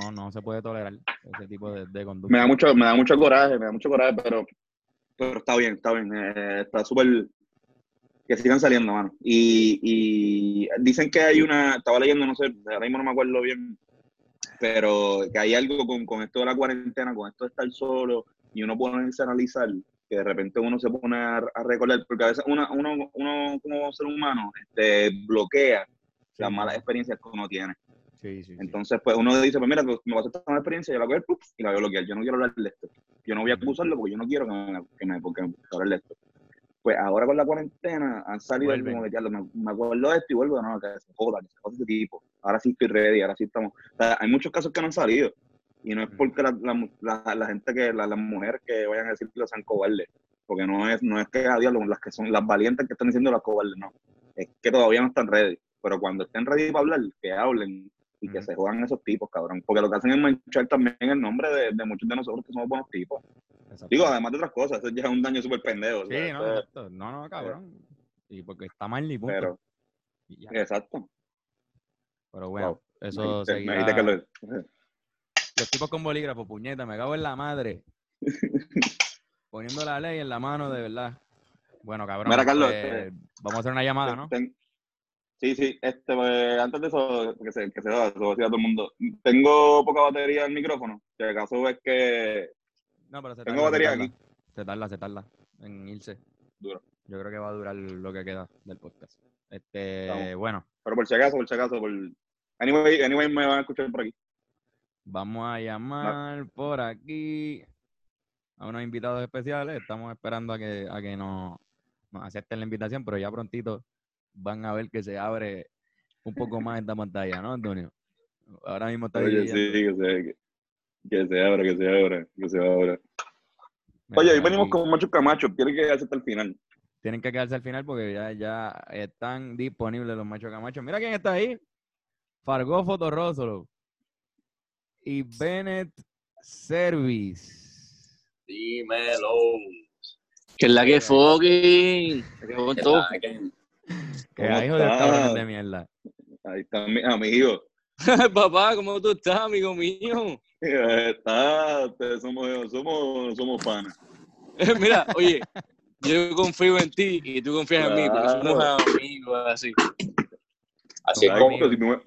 No, no se puede tolerar ese tipo de, de conducta. Me da mucho, me da mucho coraje, me da mucho coraje, pero pero está bien, está bien. Eh, está súper. Que sigan saliendo, mano. Y, y, dicen que hay una. Estaba leyendo, no sé, ahora mismo no me acuerdo bien. Pero que hay algo con, con esto de la cuarentena, con esto de estar solo y uno ponerse a analizar, que de repente uno se pone a, recordar, porque a veces uno, uno, uno como ser humano este, bloquea las malas experiencias que uno tiene. Sí, sí, Entonces, pues uno dice, pues mira, pues, me pasó esta mala experiencia, yo la voy a ver, y la voy a bloquear. Yo no quiero hablar de esto. Yo no voy a acusarlo porque yo no quiero que me, que me, porque me hable de esto. Pues ahora con la cuarentena han salido como de que me, me, acuerdo de esto y vuelvo, no, que se joda, que se joda ese tipo. Ahora sí estoy ready, ahora sí estamos. O sea, hay muchos casos que no han salido. Y no es porque la, la, la, gente que, las mujeres que vayan a decir que sean cobardes. Porque no es, no es que a ah, diablo, las que son las valientes que están diciendo las cobardes, no. Es que todavía no están ready. Pero cuando estén ready para hablar, que hablen y que se juegan esos tipos, cabrón. Porque lo que hacen es manchar también el nombre de, de muchos de nosotros que somos buenos tipos. Digo, además de otras cosas, eso ya es un daño súper pendejo. Sí, no, no, no, cabrón. Y porque está mal ni punto. Pero, exacto. Pero bueno, eso se Que lo... Los tipos con bolígrafo, puñeta, me cago en la madre. Poniendo la ley en la mano, de verdad. Bueno, cabrón. Mira, Carlos, pues, vamos a hacer una llamada, ¿no? Sí, sí, este, pues, antes de eso, que se, que se va, se va a todo el mundo. Tengo poca batería en el micrófono. Si acaso ves que. No, pero se Tengo batería aquí. Se tarda, se tarda en irse. Duro. Yo creo que va a durar lo que queda del podcast. Este, bueno. Pero por si acaso, por si acaso, por. Anyway, anyway, me van a escuchar por aquí. Vamos a llamar por aquí a unos invitados especiales. Estamos esperando a que, a que nos, nos acepten la invitación, pero ya prontito van a ver que se abre un poco más esta pantalla, ¿no, Antonio? Ahora mismo está Oye, sí, que se, que, se abra, que se abra, que se abra. Oye, hoy venimos con Macho Camacho, tienen que quedarse hasta el final. Tienen que quedarse al final porque ya, ya están disponibles los Machos Camacho. Mira quién está ahí. Fargo Fotorrosolo y Bennett Service. Dímelo. Que es la que fucking. Que que hijo de cabrones de mierda. Ahí está mi amigo. Papá, ¿cómo tú estás, amigo mío? Está, ustedes somos, somos, somos panas. Mira, oye, yo confío en ti y tú confías en mí, porque somos amigos así. Así es como si tú, me,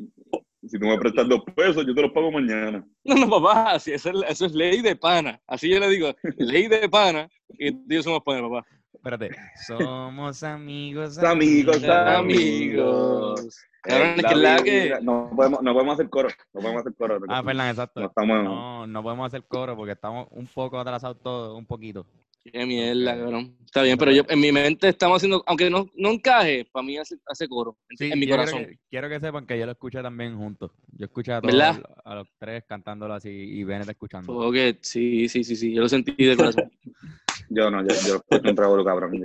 si tú me prestas dos pesos, yo te los pago mañana. No, no, papá, así, eso, es, eso es ley de pana. Así yo le digo, ley de pana y tú y yo somos panas, papá. Espérate. Somos amigos, amigos, amigos. No, podemos, no podemos hacer coro. No podemos hacer coro. Ah, Fernán, exacto. No, no, podemos hacer coro porque estamos un poco atrasados todos, un poquito. Qué mierda, cabrón. Está bien, pero yo en mi mente estamos haciendo, aunque no, no encaje, para mí hace, hace coro en, mi corazón. quiero que sepan que yo lo escuché también juntos. Yo escuché a todos a los tres cantándolo así y Bennett escuchando. Ok, sí, sí, sí, sí, yo lo sentí de corazón. yo no, yo, yo un trago cabrón.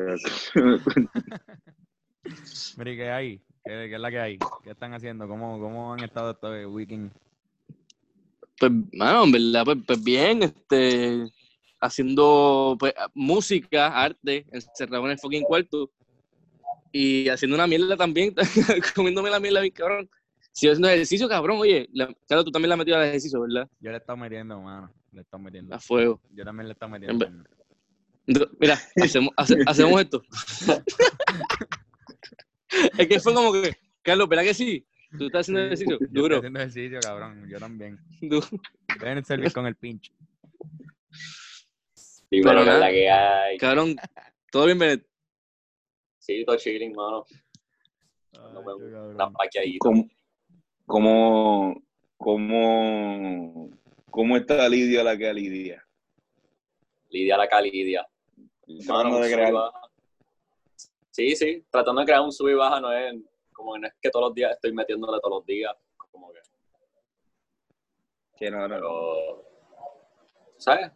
Mira, ¿qué hay? ¿Qué, ¿Qué, es la que hay? ¿Qué están haciendo? ¿Cómo, cómo han estado este weekend? Pues, bueno, en verdad, pues, pues bien, este haciendo pues, música, arte, encerrado en el fucking cuarto y haciendo una mierda también, comiéndome la mierda bien cabrón. Si haciendo ejercicio, cabrón, oye, claro, tú también la has metido al ejercicio, ¿verdad? Yo le he estado metiendo, mano, le he estado metiendo. A fuego. Yo también le he estado metiendo. Mira, hacemos, hacemos esto. es que fue como que, Carlos, ¿verdad que sí? ¿Tú estás haciendo ejercicio? Duro. Yo estoy haciendo ejercicio, cabrón, yo también. Duro. Deben servir con el pinche. Pero la que hay. Cabrón, ¿todo bien, Benet? Sí, todo chilling, mano. Una ¿Cómo, cómo, ¿cómo, cómo está Lidia la que Lidia? Lidia la Calidia. Tratando de crear. Sí, sí, tratando de crear un sub y baja no es como que no es que todos los días estoy metiéndole todos los días, como que. Que no, no. Pero, ¿sabes?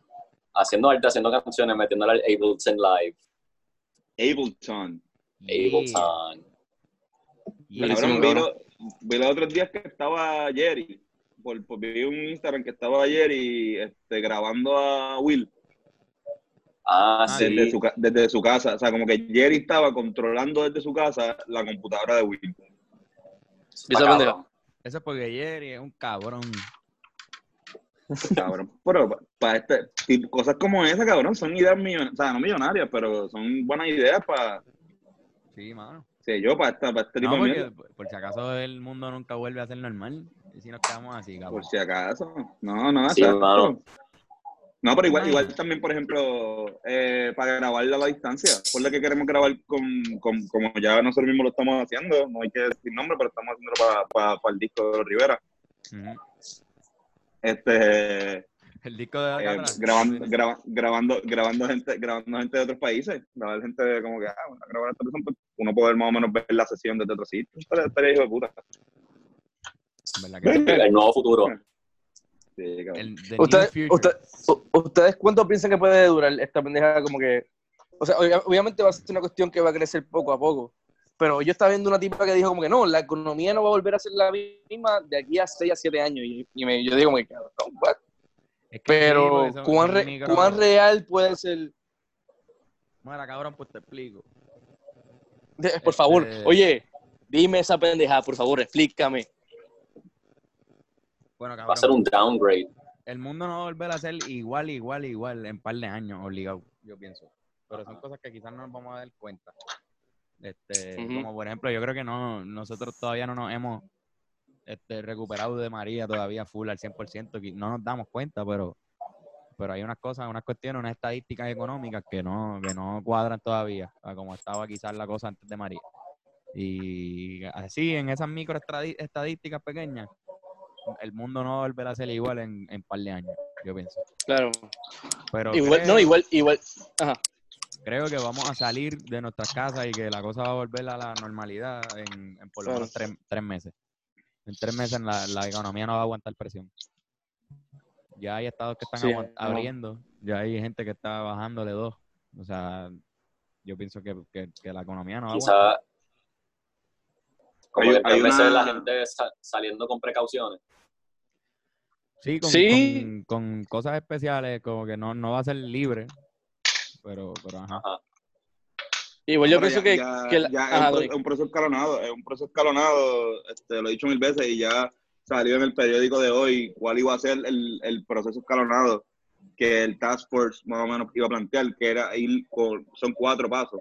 Haciendo arte, haciendo canciones, metiéndole al Ableton Live. Ableton. Ableton. Yeah. Cabrón, vi, lo- vi los otros días que estaba Jerry. Por, por- vi un Instagram que estaba Jerry este, grabando a Will Ah, Ah, sí. desde, su, desde su casa. O sea, como que Jerry estaba controlando desde su casa la computadora de Will. Eso es porque Jerry es un cabrón. Cabrón. Pero para este, tipo, cosas como esa, cabrón, son ideas millonarias. O sea, no millonarias, pero son buenas ideas para, Sí, mano. sé yo, para, esta, para este tipo No, de porque por- por si acaso el mundo nunca vuelve a ser normal. Y si nos quedamos así, cabrón. Por si acaso. No, no, Sí, mano. No, pero igual, igual también, por ejemplo, eh, para grabarla a la distancia. Por lo que queremos grabar con, con- como ya nosotros mismos lo estamos haciendo, no hay que decir nombre, pero estamos haciéndolo para el disco de los Rivera. Este, El disco de acá eh, atrás. grabando, graba- grabando, grabando gente, grabando gente de otros países, grabar gente de como que, ah, bueno, grabar a esta persona, pues, uno poder más o menos ver la sesión desde otro sitio. Estaría, estaría hijo de puta. ¿Verdad que sí? El nuevo futuro. Sí. El ¿Ustedes, usted- ¿Ustedes cuánto piensan que puede durar esta pendeja como que... O sea, obvia- obviamente va a ser una cuestión que va a crecer poco a poco. Pero yo estaba viendo una tipa que dijo como que no, la economía no va a volver a ser la misma de aquí a 6 a 7 años. Y, y me- yo digo como que, cabrón? Es que Pero, ¿cuán, son re- micro- ¿cuán real puede ser? Mira, cabrón, pues te explico. De- por favor, Este- oye, dime esa pendeja, por favor, explícame. Bueno, Va a ser cabrón, un downgrade. el mundo no va a volver a ser igual, igual, igual en par de años, obligado, yo pienso. Pero son cosas que quizás no nos vamos a dar cuenta. Este. Como por ejemplo, yo creo que no, nosotros todavía no nos hemos este, recuperado de María todavía full al 100%, que no nos damos cuenta, pero, pero hay unas cosas, unas cuestiones, unas estadísticas económicas que no, que no cuadran todavía, como estaba quizás la cosa antes de María. Y así, en esas micro estadísticas pequeñas, el mundo no va a ser igual en, en par de años, yo pienso. Claro. Pero Igual, creo, no, igual, igual. Ajá. Creo que vamos a salir de nuestras casas y que la cosa va a volver a la normalidad en, en por lo menos tres, tres meses. En tres meses la, la economía no va a aguantar presión. Ya hay estados que están Sí, aguant- no. abriendo, ya hay gente que está bajándole dos. O sea, yo pienso que, que- que la economía no va a aguantar. Quizá. Como Hay- hay veces una- la gente sa- saliendo con precauciones. Sí, con, Sí. con- con cosas especiales, como que no, no va a ser libre. Pero, pero ajá. Ajá. Igual yo Pero pienso ya- que, ya- que la- ya ajá, es, un, es un proceso escalonado, es un proceso escalonado, este, lo he dicho mil veces y ya salió en el periódico de hoy cuál iba a ser el, el proceso escalonado que el Task Force más o menos iba a plantear, que era ir con, son cuatro pasos,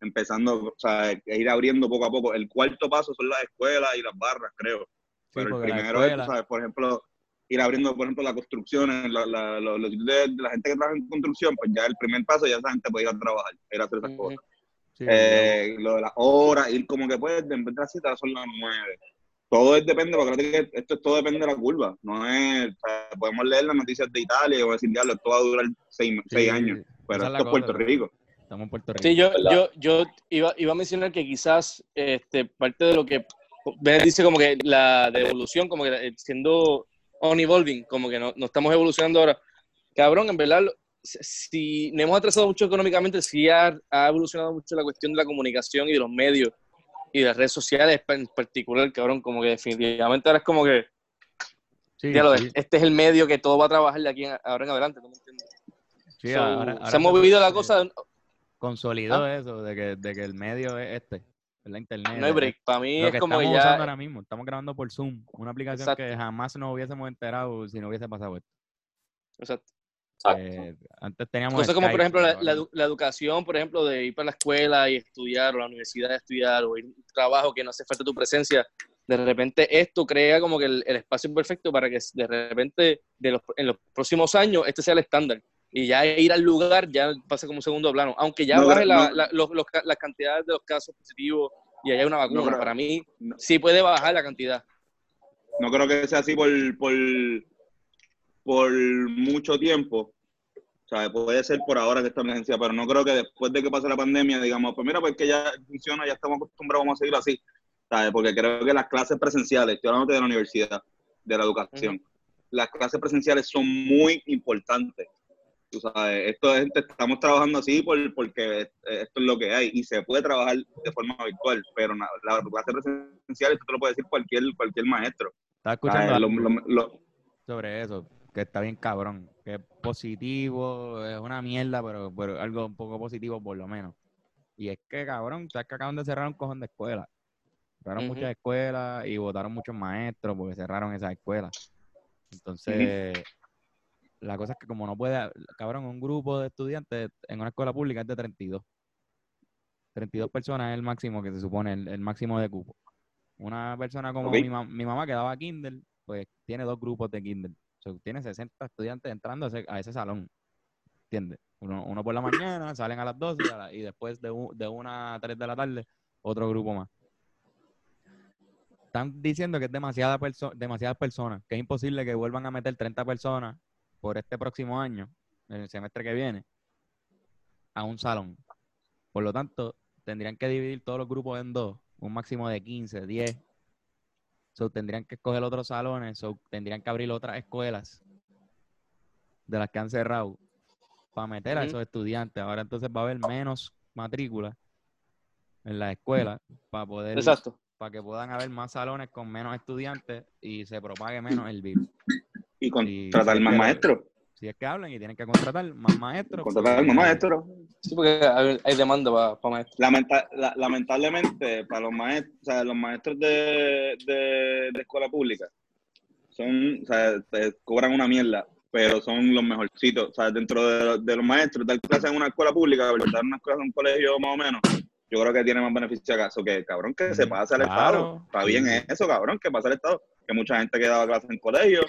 empezando, o sea, e ir abriendo poco a poco. El cuarto paso son las escuelas y las barras, creo. Pero el primero es, escuela- tú sabes, por ejemplo, ir abriendo, por ejemplo, las construcciones, la, la, los- de, la gente que trabaja en construcción, pues ya el primer paso ya esa gente puede ir a trabajar, ir a hacer esas Ujú. cosas. Sí, Eh, lo de las horas, ir como que puedes, en vez de las siete, son las nueve. Todo es, depende, porque esto es todo depende de la curva. No es, o sea, podemos leer las noticias de Italia y vamos a decir, diablo, esto va a durar seis, sí, seis años. Pero es esto la es Puerto cosa, Rico. Estamos en Puerto Rico. Sí, yo, yo, yo iba, iba a mencionar que quizás este, parte de lo que Bennett dice como que la de evolución, como que eh, siendo on-evolving, como que no, no estamos evolucionando ahora. Cabrón, en verdad, si- si no hemos atrasado mucho económicamente, sí ha, ha evolucionado mucho la cuestión de la comunicación y de los medios y de las redes sociales en particular, cabrón, como que definitivamente ahora es como que, Sí, diablo, sí, este es el medio que todo va a trabajar de aquí en- ahora en adelante, ¿no me entiendes? sí, So, ahora- ahora se ha movido la cosa, Consolidó Ah. eso, de que, de que el medio es este, es la internet. no hay es- break. Para mí Lo es que como estamos usando ya... ahora mismo, estamos grabando por Zoom, una aplicación Exacto. que jamás nos hubiésemos enterado si no hubiese pasado esto. Exacto. Eh, antes teníamos Cosas como, por ejemplo, la educación, por ejemplo, de ir para la escuela y estudiar, o la universidad de estudiar, o ir a un trabajo que no hace falta tu presencia. De repente, esto crea como que el, el espacio perfecto para que de repente, de los, en los próximos años, este sea el estándar. Y ya ir al lugar ya pasa como un segundo plano. Aunque ya No, baje la, no- la- los- los ca- las cantidades de los casos positivos y haya una vacuna, para mí sí puede bajar la cantidad. no creo que sea así por, por, por mucho tiempo. Puede ser por ahora que esta emergencia, pero no creo que después de que pase la pandemia, digamos, pues mira, pues que ya funciona, ya estamos acostumbrados, vamos a seguirlo así. ¿sabes? Porque creo que las clases presenciales, estoy hablando de la universidad, de la educación, las clases presenciales son muy importantes. Tú sabes, esto es, estamos trabajando así por, porque esto es lo que hay y se puede trabajar de forma virtual, pero la, la clase presencial, esto te lo puede decir cualquier, cualquier maestro. Estaba escuchando sobre eso, que está bien cabrón, que es positivo, es una mierda, pero, pero algo un poco positivo por lo menos. Y es que, cabrón, sabes que acaban de cerrar un cojón de escuelas. Cerraron muchas escuelas y votaron muchos maestros porque cerraron esas escuelas. Entonces, la cosa es que como no puede, cabrón, un grupo de estudiantes en una escuela pública es de 32. 32 personas es el máximo que se supone, el, máximo de cupo. Una persona como mi, mi, mamá que daba Kindle, pues tiene dos grupos de Kindle. O tiene 60 estudiantes entrando a ese, salón. ¿Entiendes? Uno, uno, por la mañana, salen a las 12 y, después de, de una a 3 de la tarde, otro grupo más están diciendo que es demasiada demasiadas personas, que es imposible que vuelvan a meter 30 personas por este próximo año, el semestre que viene, a un salón. Por lo tanto, tendrían que dividir todos los grupos en dos, un máximo de 15, 10. So, tendrían que escoger otros salones, so, tendrían que abrir otras escuelas de las que han cerrado para meter a esos estudiantes. Ahora entonces va a haber menos matrículas en la escuela para poder Exacto para que puedan haber más salones con menos estudiantes y se propague menos el virus. Y contratar más maestros. Si es que hablan y tienen que contratar más maestros. Contratar más maestros. Sí, porque hay, demanda para, maestros. lamentablemente, para los maestros, o sea, los maestros de, de, escuela pública son, o sea, cobran una mierda, pero son los mejorcitos. O sea, dentro de, de los maestros, dar clases en una escuela pública, dar una escuela en un colegio más o menos, yo creo que tiene más beneficio acaso que, cabrón, que se pase al Estado. Está bien eso, cabrón, que pase al Estado. Que mucha gente que daba clases en colegio.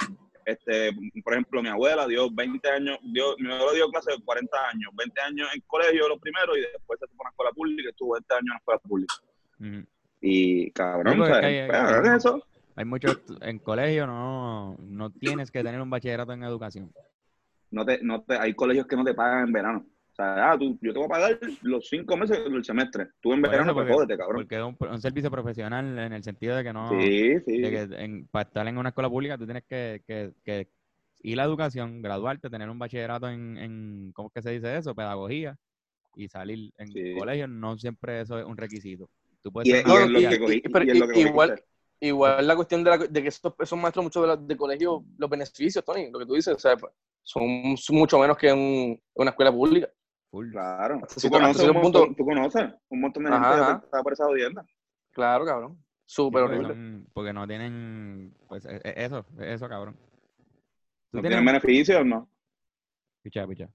Este, por ejemplo, mi abuela dio 20 años, dio, mi abuela dio clases de 40 años, 20 años en colegio lo primero y después se fue a una escuela pública y estuvo 20 años en escuela pública. Y cabrón, pues, hay, eso. Hay muchos en colegio, no, no tienes que tener un bachillerato en educación. No te, no te, hay colegios que no te pagan en verano. O sea, ah, tú, yo te voy a pagar los cinco meses del semestre. Tú en verano, pues jódete, cabrón. Porque es un, servicio profesional en el sentido de que no. Sí, sí. De que para estar en una escuela pública tú tienes que, que, que ir a la educación, graduarte, tener un bachillerato en, en, ¿cómo es que se dice eso? Pedagogía y salir en colegio. No siempre eso es un requisito. Tú puedes y, que cogí, igual, igual la cuestión de, la, de que esos, esos maestros, muchos de, la, de colegio, los beneficios, Tony, lo que tú dices, o sea, son mucho menos que en una escuela pública. Claro. Tú conoces, un montón, tú conoces un montón de gente que está por esa audiencia. Claro, cabrón. Súper horrible. porque no tienen, pues, e, e, eso, eso, cabrón. ¿No tienen beneficios o no? Picha, picha.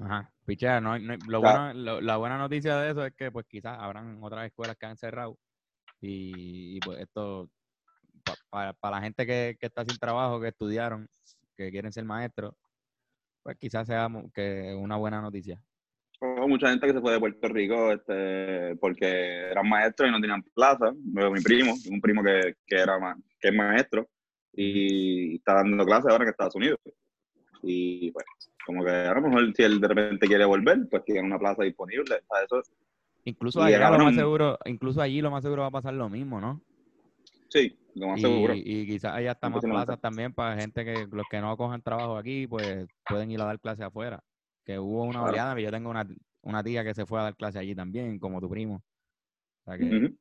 Ajá, picha, no, lo bueno, la buena noticia de eso es que pues quizás habrán otras escuelas que han cerrado y, pues esto, para la gente que, que está sin trabajo, que estudiaron, que quieren ser maestros, pues quizás sea que una buena noticia. O mucha gente que se fue de Puerto Rico este, porque eran maestros y no tenían plaza. Mi primo, un primo que, que era que es maestro y está dando clases ahora en Estados Unidos. Y pues, como que a lo mejor si él de repente quiere volver, pues tiene una plaza disponible. eso, incluso, allá lo más seguro, incluso allí lo más seguro va a pasar lo mismo, ¿no? Sí, lo más seguro. Y quizás haya hasta más plazas también para gente que los que no cojan trabajo aquí, pues pueden ir a dar clase afuera. Que hubo una oleada, yo tengo una, una, tía que se fue a dar clase allí también, como tu primo. O sea que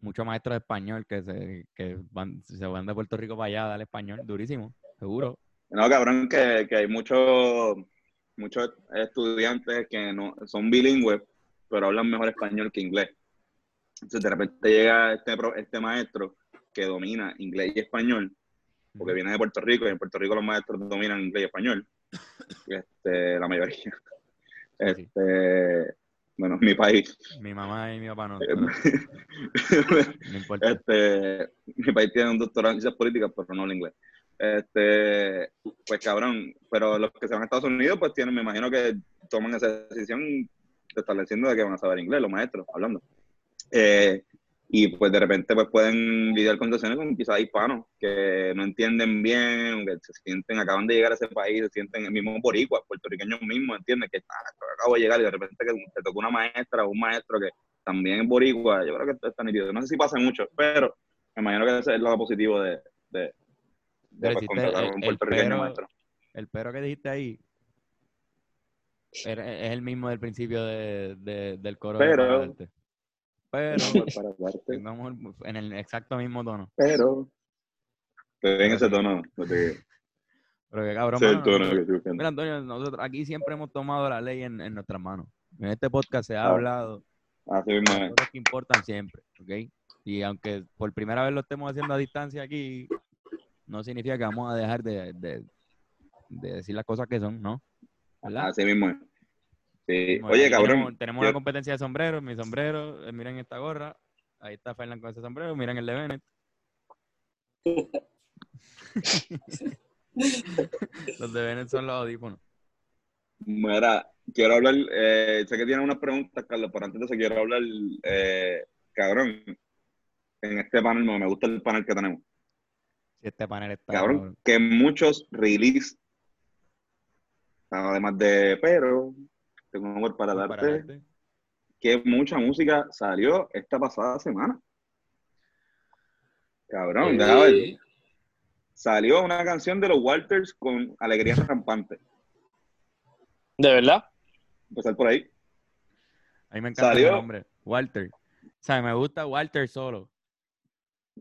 muchos maestros de español que se, que van, se van de Puerto Rico para allá a dar español, durísimo, seguro. No, cabrón, que, que hay muchos muchos estudiantes que no son bilingües, pero hablan mejor español que inglés. Entonces, de repente llega este, este maestro que domina inglés y español, porque viene de Puerto Rico y en Puerto Rico los maestros dominan inglés y español, este, la mayoría. Este, bueno, mi país. Mi mamá y mi papá no. no importa. Este, mi país tiene un doctorado en ciencias políticas, pero no en inglés. Este, pues cabrón, pero los que se van a Estados Unidos, pues tienen, me imagino que toman esa decisión estableciendo de que van a saber inglés, los maestros, hablando. Eh, y pues de repente pues pueden lidiar con situaciones con quizás hispanos que no entienden bien, que se sienten, acaban de llegar a ese país, se sienten el mismo boricuas, puertorriqueños mismos, entienden que ah, acabo de llegar y de repente que te tocó una maestra o un maestro que también es boricua, yo creo que esto está nítido. No sé si pasa mucho, pero me imagino que ese es el lado positivo de, de, de pues, contratar a un puertorriqueño maestro. El pero que dijiste ahí es el mismo del principio de, del coro. Pero, pero en el exacto mismo tono. Pero, en ese tono. Pero que cabrón. que mira, Antonio, nosotros aquí siempre hemos tomado la ley en, en nuestras manos. En este podcast se ha ah, hablado así de cosas que importan siempre, ¿ok? Y aunque por primera vez lo estemos haciendo a distancia aquí, no significa que vamos a dejar de, de, de decir las cosas que son, ¿no? ¿verdad? Así mismo es. Oye, cabrón. Tenemos, una competencia de sombreros, mi sombrero, eh, miren esta gorra. Ahí está Fernando con ese sombrero, miren el de Bennett. los de Bennett son los audífonos. Mira, quiero hablar, eh, sé que tiene unas preguntas, Carlos, pero antes de eso quiero hablar, eh, cabrón, en este panel me gusta el panel que tenemos. este panel está... Cabrón, que muchos release, además de, pero, tengo un amor para, darte, que mucha música salió esta pasada semana. Cabrón, sí. Salió una canción de los Walters con Alegría Rampante. ¿De verdad? Empezar por ahí. A mí me encanta el nombre, Walter. O sea, me gusta Walter solo.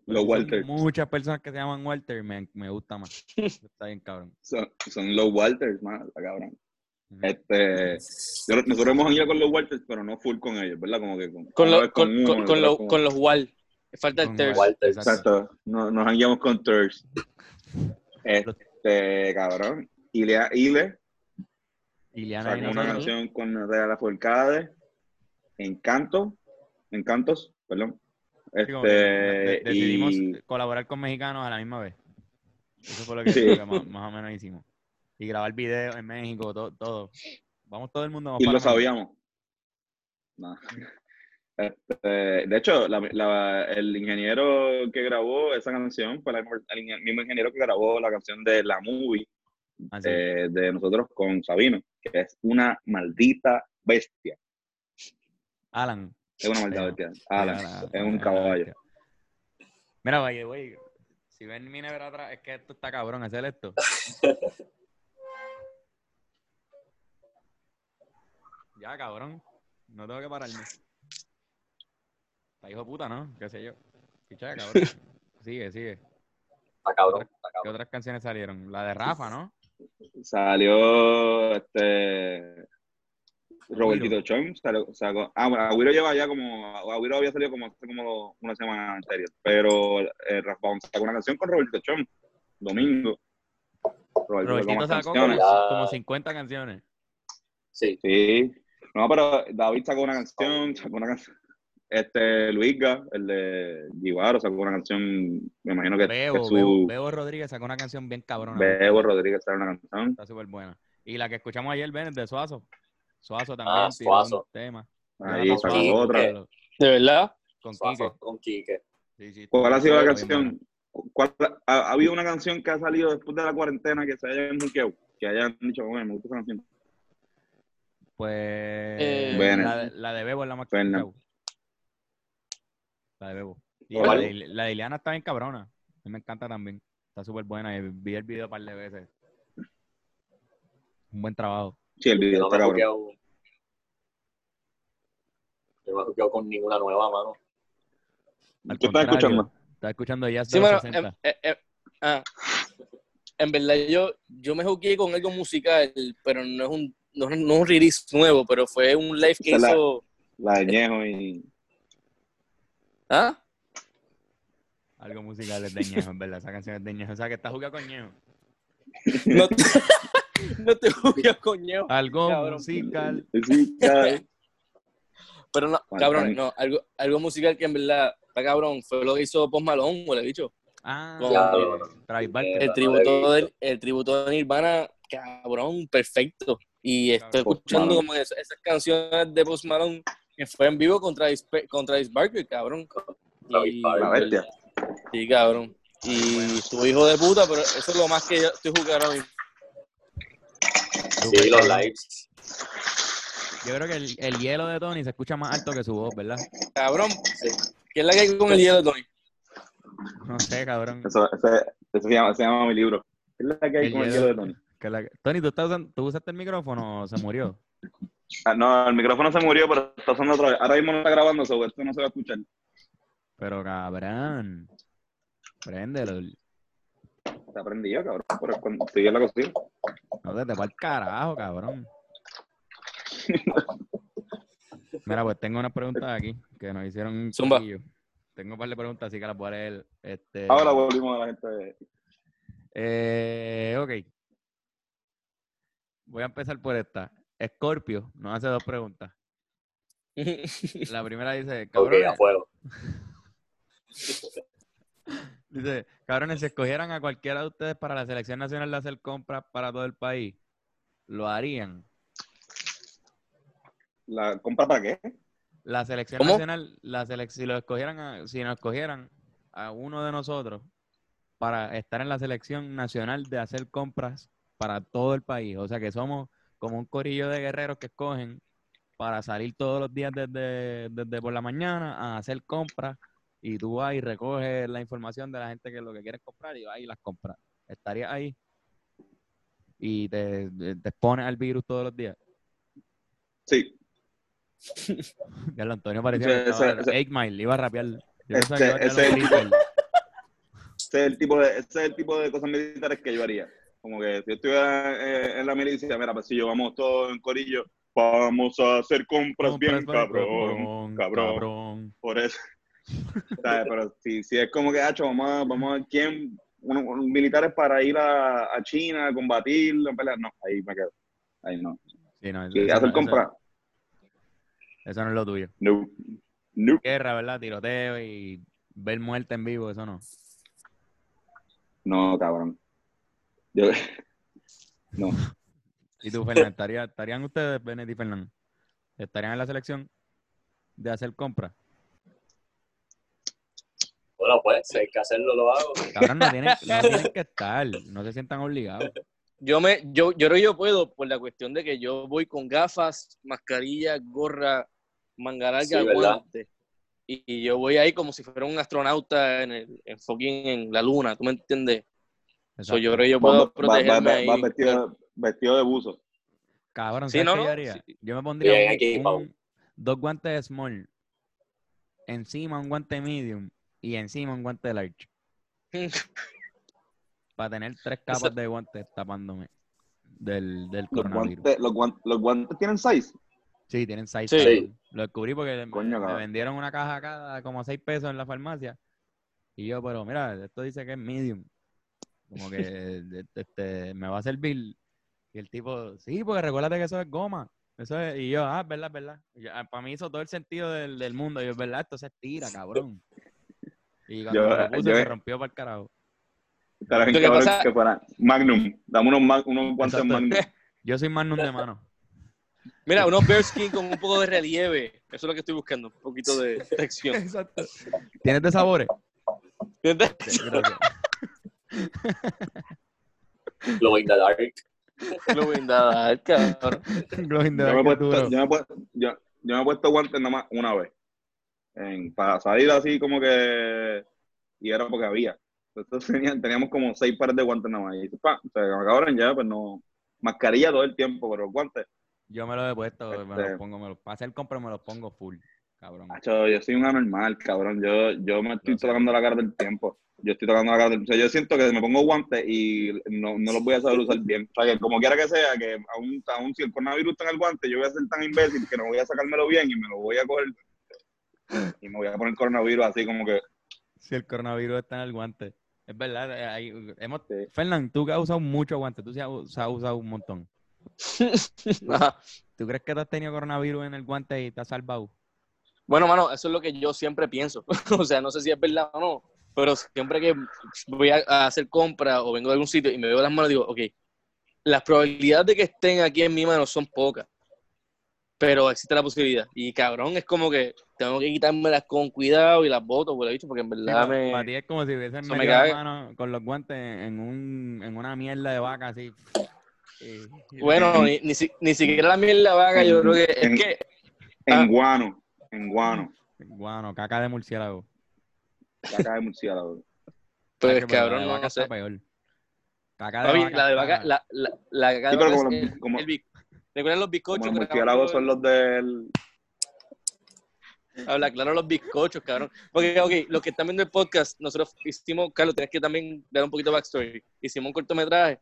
Los Walters. Muchas personas que se llaman Walter me, me gusta más. Está bien, cabrón. Son, son los Walters, más, cabrón. Este, nosotros hemos ido con los Walters, pero no full con ellos, ¿verdad? Como que con, con, con, con, con los Wal. Falta el Ters. Exacto. Nos, nos guiado con Ters. Este, cabrón. Ile, Ile. Ileana una canción con Real Forcade. Encanto. Encantos, perdón. Este, decidimos colaborar con mexicanos a la misma vez. Eso fue lo que, más o menos hicimos y grabar videos en México, todo. todo. Vamos todo el mundo. y lo sabíamos. Este, de hecho, el ingeniero que grabó esa canción fue el mismo ingeniero que grabó la canción de la movie ah, eh, de nosotros con Sabino, que es una maldita bestia. Alan. Es una maldita bestia. Alan, es un caballo. Mira, vaya, güey. Si ven mi nevera atrás, es que esto está cabrón, hacer esto. Ya, cabrón. No tengo que pararme. Está hijo de puta, ¿no? Qué sé yo. Picha, cabrón. sigue, sigue. Está cabrón, ¿Qué otras canciones salieron? La de Rafa, ¿no? Salió este Robertito Chon sacó, ah, bueno, Agüero lleva ya como, Agüero había salido como hace como una semana anterior, pero eh, Rafa sacó una canción con Robertito Chon, domingo. Robertito, sacó como, como, 50 canciones. Sí. Sí, no, pero David sacó una canción, sacó una canción. Este, Luisga, el de Givaro, sacó una canción, me imagino que, Bebo, su... Bebo, Rodríguez sacó una canción bien cabrona. Bebo Rodríguez sacó una canción. Está súper buena. Y la que escuchamos ayer, Ben, de Suazo. Suazo también, ah, Suazo. tema. Ahí sacó otra. ¿De verdad? Con Suazo, Con Quique. Sí, sí, ¿Cuál ha sido la canción? ¿Cuál, ha, habido una canción que ha salido después de la cuarentena que se haya enmuqueado? Que hayan dicho, bueno, me gusta esa canción. Pues eh, la, de, la, de Bebo es la más que La de Bebo. Y la de, la de Ileana está bien cabrona. A mí me encanta también. Está súper buena. Y vi el video un par de veces. Un buen trabajo. Sí, el video está cabrón. Yo no me he jugado con ninguna nueva, mano. ¿Qué estás escuchando? Estás escuchando ya sí, bueno, en, eh, eh, ah, en verdad yo, yo me jugué con algo musical, pero no es un no, no un release nuevo, pero fue un live que hizo. La, de Ñejo y. ¿Ah? Algo musical es de Ñejo, en verdad. Esa canción es de Ñejo. O sea, que está jugando con Ñejo. No te, no te jugué con Ñejo. Algo musical. musical. Pero no, cabrón, no. Algo, algo musical que en verdad está cabrón. Fue lo que hizo Post Malone, le he dicho. Ah, El tributo, de, el tributo de Nirvana, cabrón, perfecto. Y estoy escuchando como esas, canciones de Post Malone que fue en vivo contra Travis, Barker, cabrón. la bestia. Sí, cabrón. Y tu hijo de puta, pero eso es lo más que yo estoy jugando hoy. Sí, los lives. Yo creo que el, el, hielo de Tony se escucha más alto que su voz, ¿verdad? Cabrón, ¿qué es la que hay con el hielo de Tony? No sé, cabrón. Eso, ese, eso se, llama, se llama mi libro. ¿Qué es la que hay con el hielo de Tony? Tony, ¿tú, estás usando, ¿tú usaste el micrófono o se murió? Ah, no, el micrófono se murió, pero está usando otra vez. Ahora mismo no está grabando, sobre esto no se va a escuchar. Pero cabrón, préndelo. Está prendido, cabrón, por cuando estoy en la cocina. No, te va el carajo, cabrón. Mira, pues tengo unas preguntas aquí que nos hicieron un Zumba. Tengo un par de preguntas, así que las voy a leer. Este... Ahora volvimos a la gente. Eh, ok. Voy a empezar por esta. Scorpio nos hace dos preguntas. La primera dice, cabrones. dice, cabrones, si escogieran a cualquiera de ustedes para la selección nacional de hacer compras para todo el país, ¿lo harían? ¿La compra para qué? La selección nacional, la si lo escogieran si nos escogieran a uno de nosotros para estar en la selección nacional de hacer compras para todo el país. O sea que somos como un corillo de guerreros que escogen para salir todos los días desde, desde por la mañana a hacer compras y tú vas y recoges la información de la gente que lo que quieres comprar y vas y las compras. ¿Estarías ahí? Y te, te expones al virus todos los días. Sí. Ya lo Antonio parecía que Mile, iba a rapear. ese, es el tipo, ese, es el tipo de, ese es el tipo de cosas militares que yo haría. Como que si yo estuviera eh, en la milicia, mira, pues si yo vamos todos en corillo, vamos a hacer compras, bien, cabrón, cabrón, Por eso. Pero si, si es como que, hacho, vamos a, vamos a quién, unos, militares para ir a, a, China a combatir, a pelear, no, ahí me quedo. Ahí no. Sí, no y hacer compras. Eso, no es lo tuyo. No. no. Guerra, ¿verdad? Tiroteo y ver muerte en vivo, eso no. No, cabrón. Yo, no. ¿Y tú, Fernando? ¿Estarían ustedes, Benet y Fernando? ¿Estarían en la selección de hacer compras? Bueno, pues, si hay que hacerlo, lo hago. Cabrón, no tienen, no tienen que estar, no se sientan obligados. Yo me, yo, yo creo que yo puedo por la cuestión de que yo voy con gafas, mascarilla, gorra, manga larga, guante. Y, yo voy ahí como si fuera un astronauta en el en fucking en la luna, ¿tú me entiendes? So, yo creo que yo puedo protegerme va, ahí. vestido, vestido, de buzo. Cabrón, ¿sabes qué yo haría? Yo me pondría un, dos guantes small, encima un guante medium y encima un guante large. Para tener tres capas de guantes tapándome del, del coronavirus. ¿Los guantes, los, guantes, tienen size? Sí, tienen size. Sí. Lo descubrí porque me, vendieron una caja acá como a 6 pesos en la farmacia. Y yo, pero mira, esto dice que es medium. Como que este, me va a servir. Y el tipo, sí, porque recuérdate que eso es goma. Eso es, y yo, ah, es verdad, es verdad. Ah, para mí hizo todo el sentido del, del mundo. Y yo, es verdad, esto se estira, cabrón. Y cuando yo, me puse, se rompió para el carajo. Estará bien cabrón que fuera Magnum. Dame unos, unos guantes Magnum. Yo soy Magnum de mano. Mira, unos bearskin con un poco de relieve. Eso es lo que estoy buscando. Un poquito de textura. Exacto. ¿Tienes de sabores? ¿Tienes de... Glow in the dark. Glow in the dark, cabrón. Glow in the dark. Yo me, he puesto, yo, me puesto, yo, yo me he puesto guantes nada más una vez. En, para salir así como que. Y era porque había. Entonces teníamos, teníamos como seis pares de guantes nada más. Y pa, se me acabaron ya, pues no. Mascarilla todo el tiempo, pero guantes. Yo me los he puesto, me los este pongo, me los, para hacer compra me los pongo full, cabrón. yo soy un anormal, cabrón. Yo, yo me estoy tocando la cara del tiempo yo estoy tocando la cara. O sea, yo siento que me pongo guantes y no, no los voy a saber usar bien. O sea, que como quiera que sea, que aún, aún si el coronavirus está en el guante, yo voy a ser tan imbécil que no voy a sacármelo bien y me lo voy a coger. Y me voy a poner el coronavirus así como que. Si el coronavirus está en el guante. Es verdad. Eh, hemos, Fernán, tú que has usado mucho guante, tú sí has, usado un montón. ¿Tú crees que tú has tenido coronavirus en el guante y te has salvado? Bueno, mano, eso es lo que yo siempre pienso. o sea, no sé si es verdad o no, pero siempre que voy a, hacer compra o vengo de algún sitio y me veo las manos, digo, ok, las probabilidades de que estén aquí en mi mano son pocas. pero existe la posibilidad. Y cabrón, es como que tengo que quitármelas con cuidado y las boto, por dicho, porque en verdad me. Para ti es como si hubiesen metido la mano con los guantes en, un, en una mierda de vaca así. bueno, ni, ni, siquiera la mierda de vaca, yo creo que es que. En ah. guano, en guano. En guano, caca de murciélago. Caca de murciélago. Pues cabrón, la de vaca está peor. Caca de vaca. La de vaca, la, la, la caca de vaca. Como, es como, el, ¿Recuerdan los bizcochos? Los murciélagos son los del... Habla claro los bizcochos, cabrón. Porque, ok, los que están viendo el podcast, nosotros hicimos, Carlos, tienes que también dar un poquito de backstory. Hicimos un cortometraje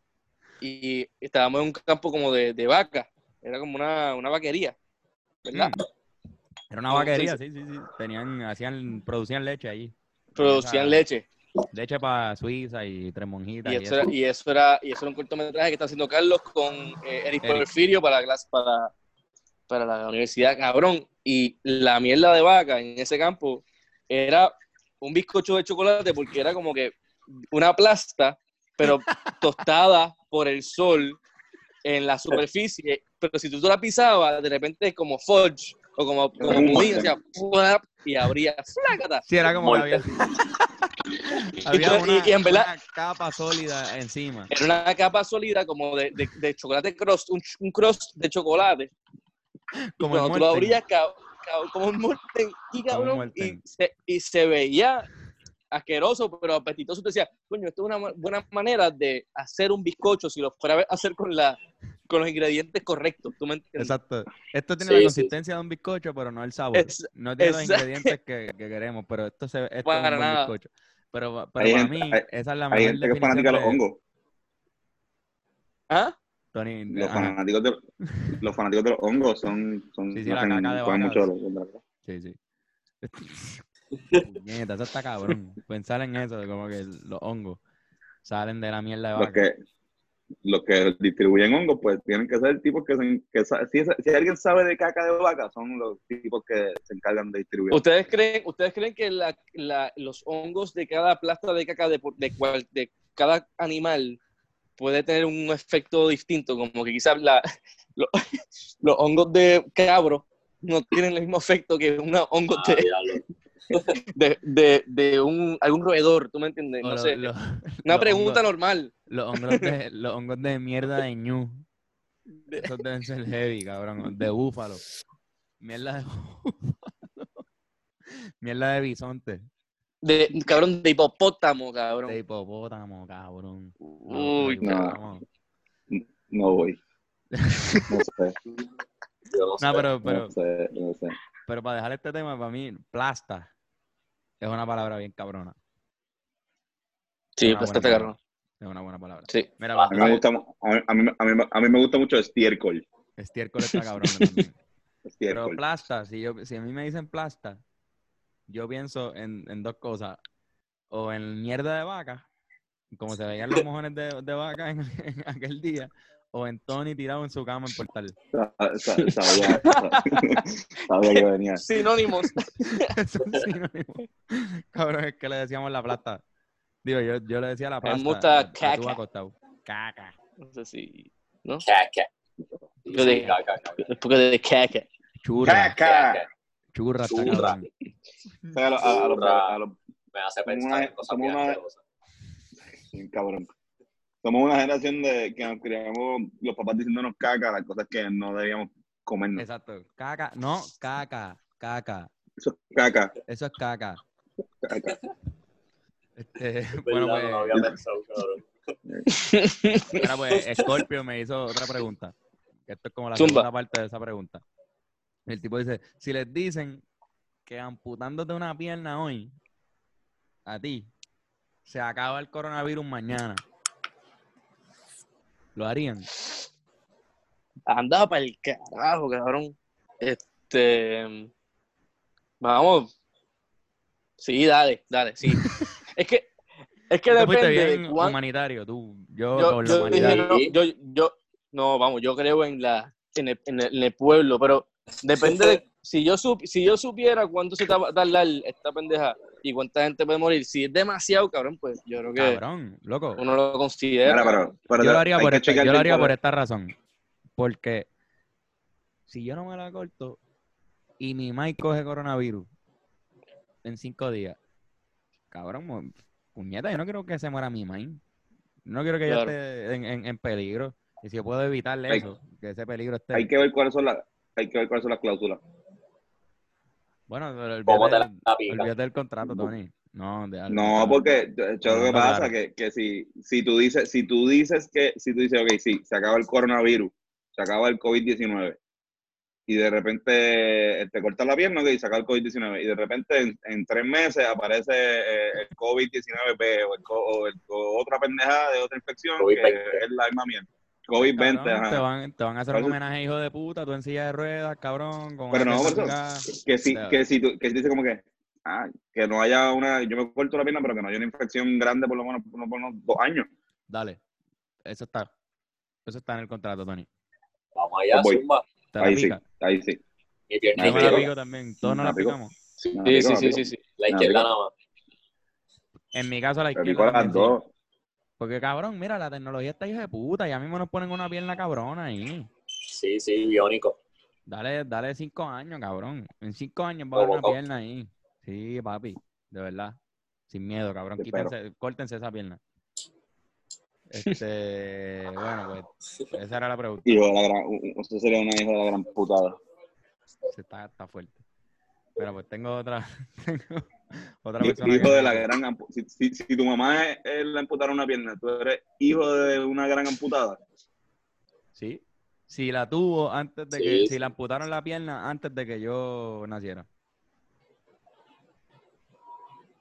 y estábamos en un campo como de, de vaca. Era como una, una vaquería, ¿verdad? Mm. Era una vaquería, sí, sí, sí. Tenían, hacían, producían leche allí. Producían leche. Leche para Suiza y tres monjitas. Y, eso, Era, y, eso era, y eso era un cortometraje que está haciendo Carlos con eh, Eric, Porfirio para la para, para la universidad, cabrón. Y la mierda de vaca en ese campo era un bizcocho de chocolate porque era como que una plasta, pero tostada por el sol en la superficie. Pero si tú la pisabas, de repente es como fudge o como, como y abría flácata. Sí, era como había, había una, y, en verdad, una, capa sólida encima. Era una capa sólida como de, de, de chocolate crust, un, un, crust de chocolate. Como cuando tú lo abrías, como un molten, y, cabrón, y, se, y se veía asqueroso, pero apetitoso. Te decía, coño, esto es una buena manera de hacer un bizcocho si lo fuera a hacer con la con los ingredientes correctos. ¿tú me entiendes? Exacto. Esto tiene la consistencia de un bizcocho, pero no el sabor. no tiene los ingredientes que, que, queremos, pero esto, se, esto para es un nada. bizcocho. Pero, pero para mí, esa es la mejor hay gente que fanática de los hongos. ¿Ah? Tony, los, fanáticos de, los fanáticos de los hongos son... son sí, sí, la caca de mucho Sí, sí. Nieta, eso está cabrón. Pensar en eso, como que los hongos salen de la mierda de vaca los que distribuyen hongos, pues tienen que ser tipos que, que si, si, alguien sabe de caca de vaca, son los tipos que se encargan de distribuir. ¿Ustedes creen, ¿ustedes creen que la, la, los hongos de cada plasta de caca de, de, cual, de cada animal puede tener un efecto distinto? Como que quizás la, los hongos de cabro no tienen el mismo efecto que un hongo ah, de, de, de, de un, algún roedor, ¿tú me entiendes? No sé. Una pregunta normal. Los hongos, de, los hongos de mierda de ñu. Esos deben ser heavy, cabrón. De búfalo. Mierda de búfalo. Mierda de bisonte. De, cabrón, de hipopótamo, cabrón. De hipopótamo, cabrón. Uy, no. No voy. No sé. no, pero, pero, no sé, no sé. pero para dejar este tema, para mí, plasta es una palabra bien cabrona. Sí, pues te cabrón. Es una buena palabra. Sí. Mira, a, mí me gusta, a, mí, a, mí, a mí me gusta mucho estiércol. Estiércol está cabrón también. Pero plasta, si, yo, si a mí me dicen plasta, yo pienso en, en dos cosas. O en mierda de vaca, como se veían los mojones de, de vaca en, en, aquel día, o en Tony tirado en su cama en Portal. Sabía, sabía que venía. Sinónimos. sinónimos. Cabrón, es que le decíamos la plata. Digo, yo, yo le decía la plata. Me gusta caca. Caca. No sé si... ¿No? Caca. Porque de, porque de caca. Churra. Caca. Churra. Churra. A, a, Me hace pensar en cosas bien cabrón somos una generación de que nos criamos los papás diciéndonos caca, las cosas que no debíamos comernos. Exacto. Caca, no, caca, caca. Eso es caca. Eso es caca. Caca. Este, bueno, pues. No había pensado, cabrón. Bueno, pues Scorpio me hizo otra pregunta. Esto es como la segunda parte de esa pregunta. El tipo dice: si les dicen que amputándote una pierna hoy, a ti, se acaba el coronavirus mañana ¿Lo harían? Andaba para el carajo, cabrón. Este. Vamos. Sí, dale, dale, sí. es que. Es que depende de humanitario, tú. Yo, yo, yo, humanitario. yo, yo, no, vamos, yo creo en la en el, en el, pueblo, pero depende de si yo si yo supiera cuánto se va a tardar esta pendeja y cuánta gente puede morir. Si es demasiado, cabrón, pues yo creo que. Cabrón, loco. Uno lo considera. yo lo haría, por, esta, yo lo haría por esta razón. Porque si yo no me la corto y mi Mike coge coronavirus en cinco días, cabrón, puñeta, yo no quiero que se muera mi Mike. No quiero que ella esté en, peligro. Y si yo puedo evitarle eso, que ese peligro esté. Hay que ver cuáles son las, hay que ver cuáles son las cláusulas. Bueno, pero olvídate, del contrato, Tony. No, no porque yo, lo que pasa es que, si, si tú dices, si tú dices que, si tú dices, ok, sí, se acaba el coronavirus, se acaba el COVID-19, y de repente te cortas la pierna, ok, se acaba el COVID-19, y de repente en, tres meses aparece eh, el COVID-19B o, el, otra pendejada de otra infección que es la misma mierda. COVID-20, Te van, te van a hacer un homenaje, hijo de puta, tú en silla de ruedas, cabrón. Pero no, por que si, que si, tú, que si dice como que, ah, que no haya una, yo me corto la pierna, pero que no haya una infección grande por lo menos por, unos dos años. Dale, eso está, eso está en el contrato, Tony. Vamos allá, pues Zumba. Ahí sí, ahí sí. Y pierna la pico también, todos nos la picamos. Sí, sí, sí, sí, sí, La izquierda nada más. En mi caso, la izquierda. Las dos. Porque cabrón, mira, la tecnología está hija de puta. Ya mismo nos ponen una pierna cabrona ahí. Sí, sí, biónico. Dale, dale cinco años, cabrón. En cinco años va a haber una pierna ahí. Sí, papi, de verdad. Sin miedo, cabrón. Quítense, córtense esa pierna. Este, bueno, pues esa era la pregunta. Hijo de la gran, usted sería una hija de la gran putada. Está, está fuerte. Pero pues tengo otra, tengo otra persona. Hijo de la gran si, si, si, tu mamá es, la amputaron una pierna, tú eres hijo de una gran amputada. Sí. Si la tuvo antes de que, si la amputaron la pierna antes de que yo naciera.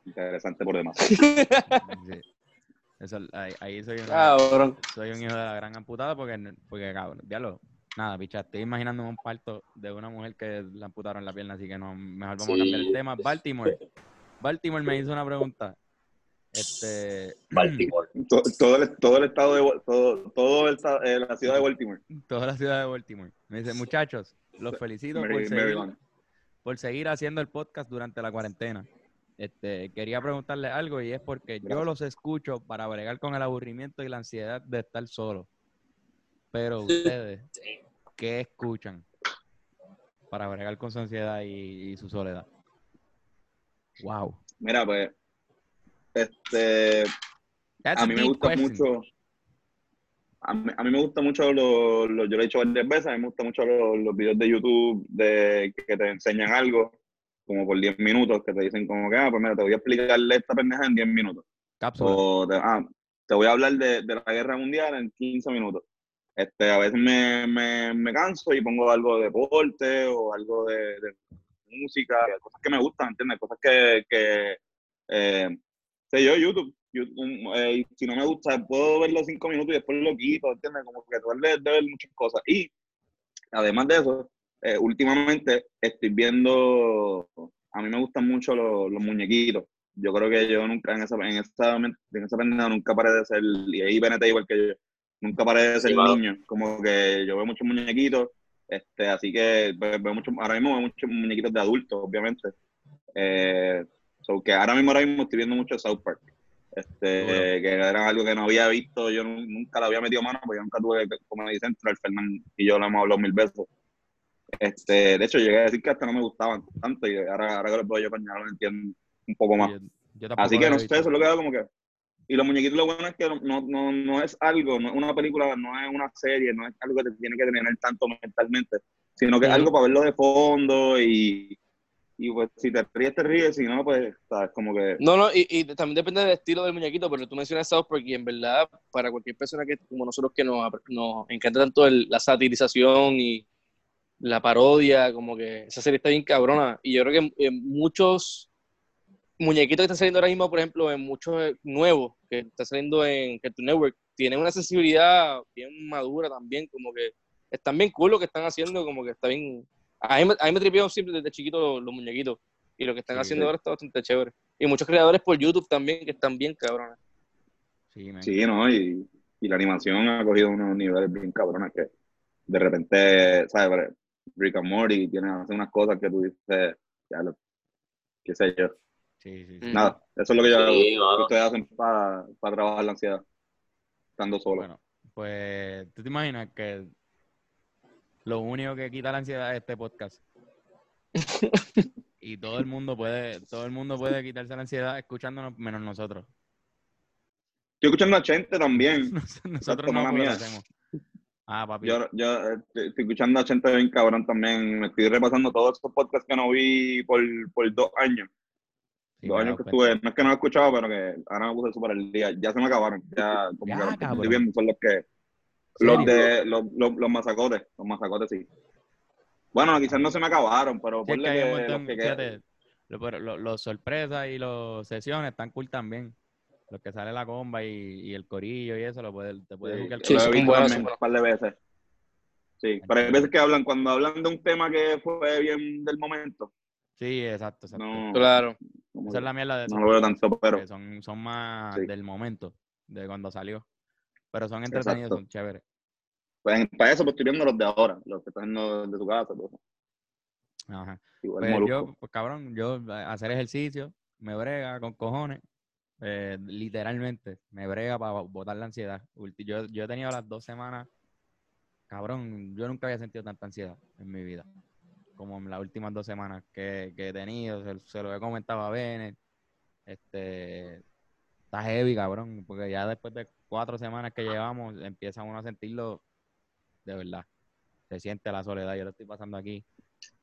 Interesante por demás. Eso, ahí, soy, un, soy un hijo de la gran amputada porque, porque cabrón, lo nada, picha, estoy imaginando un parto de una mujer que le amputaron la pierna, así que no, mejor vamos a cambiar el tema. Baltimore. Baltimore me hizo una pregunta. Este, Baltimore. Todo, el, todo el estado de todo, todo el, eh, la ciudad de Baltimore. Toda la ciudad de Baltimore. Me dice, muchachos, los felicito por, seguir, por seguir haciendo el podcast durante la cuarentena. Este, quería preguntarle algo y es porque yo los escucho para bregar con el aburrimiento y la ansiedad de estar solo. Pero ustedes, ¿qué escuchan para bregar con su ansiedad y, su soledad? Wow. Mira, pues, este, a mí me gusta mucho, a mí, me gusta mucho, lo, yo lo he dicho varias veces, a mí me gustan mucho los, videos de YouTube de que te enseñan algo, como por 10 minutos, que te dicen como que, ah, pues mira, te voy a explicarle esta pendeja en 10 minutos. O te, ah, te voy a hablar de, de, la guerra mundial en 15 minutos. Este, a veces me, me, me, canso y pongo algo de deporte o algo de, música, cosas que me gustan, ¿entiendes? Cosas que, que eh, sé yo, YouTube, eh, si no me gusta, puedo verlo cinco minutos y después lo quito, ¿entiendes? Como que tú de, ver muchas cosas. Y además de eso, eh, últimamente estoy viendo, a mí me gustan mucho los, los muñequitos. Yo creo que yo nunca en esa, en esa, en esa pendeja nunca paré de ser, y ahí BNT igual que yo, nunca paré de ser niño. Como que yo veo muchos muñequitos, este, así que veo mucho, ahora mismo veo muchos muñequitos de adultos, obviamente. Eh, que ahora mismo, ahora mismo estoy viendo mucho South Park. Este, que era algo que no había visto, yo nunca le había metido mano, porque yo nunca tuve como me dicen, el Fernando y yo lo hemos hablado mil veces. Este, de hecho, llegué a decir que hasta no me gustaban tanto y ahora, ahora que lo puedo yo lo entiendo un poco más. Así que no sé, eso es lo que hago como que y los muñequitos lo bueno es que no, no, no es algo, no es una película, no es una serie, no es algo que te tiene que tener tanto mentalmente, sino que es algo para verlo de fondo y, y pues si te ríes, te ríes, si no, pues sabes, como que... No, no, y, y, también depende del estilo del muñequito, pero tú mencionas South porque en verdad, para cualquier persona que, como nosotros que nos, nos encanta tanto el, la satirización y la parodia, como que esa serie está bien cabrona, y yo creo que muchos muñequitos que están saliendo ahora mismo, por ejemplo, en muchos eh, nuevos que está saliendo en Cartoon Network, tienen una sensibilidad bien madura también, como que están bien cool lo que están haciendo, como que está bien... A mí, a mí me tripean siempre desde chiquito los, muñequitos, y lo que están haciendo ahora está bastante chévere. Y muchos creadores por YouTube también que están bien cabrones. Sí, sí ¿no? Y, y, la animación ha cogido unos niveles bien cabrones que de repente, ¿sabes? Rick and Morty tiene hace unas cosas que tú dices, ya lo, qué sé yo. Sí, sí, Nada, eso es lo que yo sí, que ustedes hacen para, para trabajar la ansiedad, estando solo. Bueno, pues, ¿tú te imaginas que lo único que quita la ansiedad es este podcast. y todo el mundo puede, todo el mundo puede quitarse la ansiedad escuchándonos menos nosotros. Estoy escuchando a Chente también. nosotros no lo hacemos. Ah, papi. Yo, yo estoy, escuchando a Chente bien cabrón también. Me estoy repasando todos estos podcasts que no vi por, por dos años. Dos años que pues. estuve, no es que no lo he escuchado, pero que ahora me puse súper el día. Ya se me acabaron. Ya, como que los estoy viendo son los que. Los de los, los, los masacotes. Los masacotes sí. Bueno, quizás no se me acabaron, pero por que, los, sorpresas y los sesiones están cool también. Los que sale la comba y, el corillo y eso, lo puede, te puedes buscar. Sí, sí, un par de veces. Sí, pero hay veces que hablan, cuando hablan de un tema que fue bien del momento. Sí, exacto, exacto. claro. Esa es la mierda de No lo veo tanto, pero. Son, son más del momento, de cuando salió. Pero son entretenidos, son chéveres. Pues para eso, pues estoy viendo los de ahora, los que están de tu casa. Pues. Ajá. pues yo, pues cabrón, yo hacer ejercicio, me brega con cojones, eh, literalmente, me brega para botar la ansiedad. Yo, yo he tenido las dos semanas, cabrón, yo nunca había sentido tanta ansiedad en mi vida, como en las últimas dos semanas que, he tenido, se, lo he comentado a Bennett, este, está heavy, cabrón, porque ya después de cuatro semanas que llevamos, empieza uno a sentirlo de verdad. Se siente la soledad, yo lo estoy pasando aquí.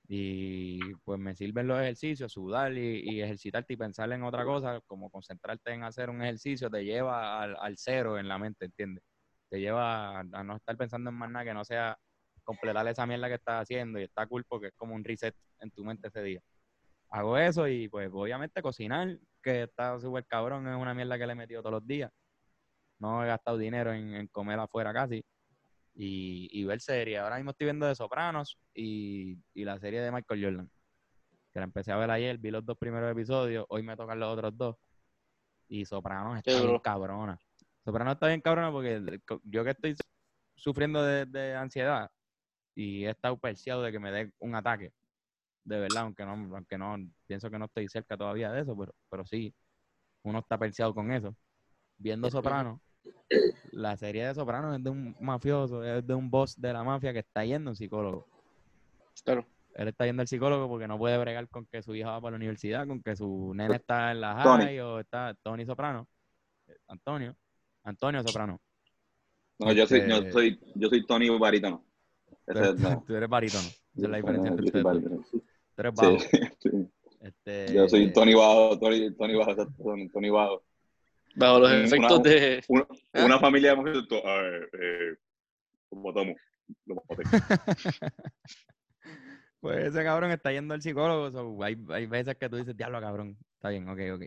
Y pues me sirven los ejercicios, sudar y, ejercitarte y pensar en otra cosa, como concentrarte en hacer un ejercicio, te lleva al, cero en la mente, ¿entiendes? Te lleva a, no estar pensando en más nada que no sea completar esa mierda que estás haciendo y está cool porque es como un reset en tu mente ese día. Hago eso y pues obviamente cocinar, que está súper cabrón, es una mierda que le he metido todos los días. No he gastado dinero en comer afuera casi y, y ver series. Ahora mismo estoy viendo de Sopranos y, y, la serie de Michael Jordan, que la empecé a ver ayer, vi los dos primeros episodios, hoy me tocan los otros dos. Y Sopranos está bien cabrona. Sopranos está bien cabrona porque yo que estoy sufriendo de, de ansiedad y he estado perseado de que me dé un ataque. De verdad, aunque no, aunque no, pienso que no estoy cerca todavía de eso, pero, pero sí, uno está perseado con eso. Viendo Sopranos, la serie de Sopranos es de un mafioso, es de un boss de la mafia que está yendo a un psicólogo. Claro. Él está yendo al psicólogo porque no puede bregar con que su hija va para la universidad, con que su nene está en la high o está Tony Soprano. Antonio. Antonio Soprano. No, yo soy, yo este, soy, yo soy Tony Barítono. tú, eres barítono. Esa es la diferencia entre ustedes. Tú eres bajo. Este, yo soy Tony Bajo, Tony, Tony Bajo, Tony Bajo. Bajo los efectos de. ¿Ah? Una, familia de efectos. Eh, como tomo. pues ese cabrón está yendo al psicólogo. hay, hay veces que tú dices, diablo, cabrón. Está bien, ok, ok.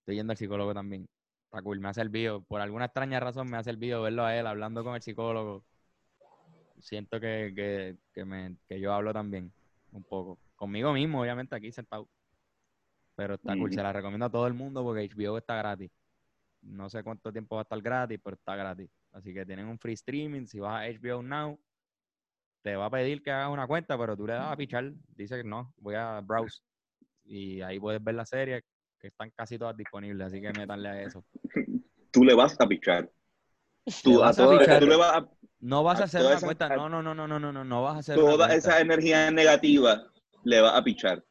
Estoy yendo al psicólogo también. Está cool, me ha servido. Por alguna extraña razón me ha servido verlo a él hablando con el psicólogo. Siento que, que, que, me, que yo hablo también un poco. Conmigo mismo, obviamente, aquí sentado. Pero está cool, se la recomiendo a todo el mundo porque HBO está gratis. No sé cuánto tiempo va a estar gratis, pero está gratis. Así que tienen un free streaming. Si vas a HBO Now, te va a pedir que hagas una cuenta, pero tú le das a pichar. Dice que no, voy a browse. Y ahí puedes ver la serie, que están casi todas disponibles. Así que métanle a eso. Tú le vas a pichar. Tú, a pichar. le vas a, no vas a, hacer una cuenta. No, no, no, no, no, no, no, no vas a hacer Toda esa energía negativa le vas a pichar.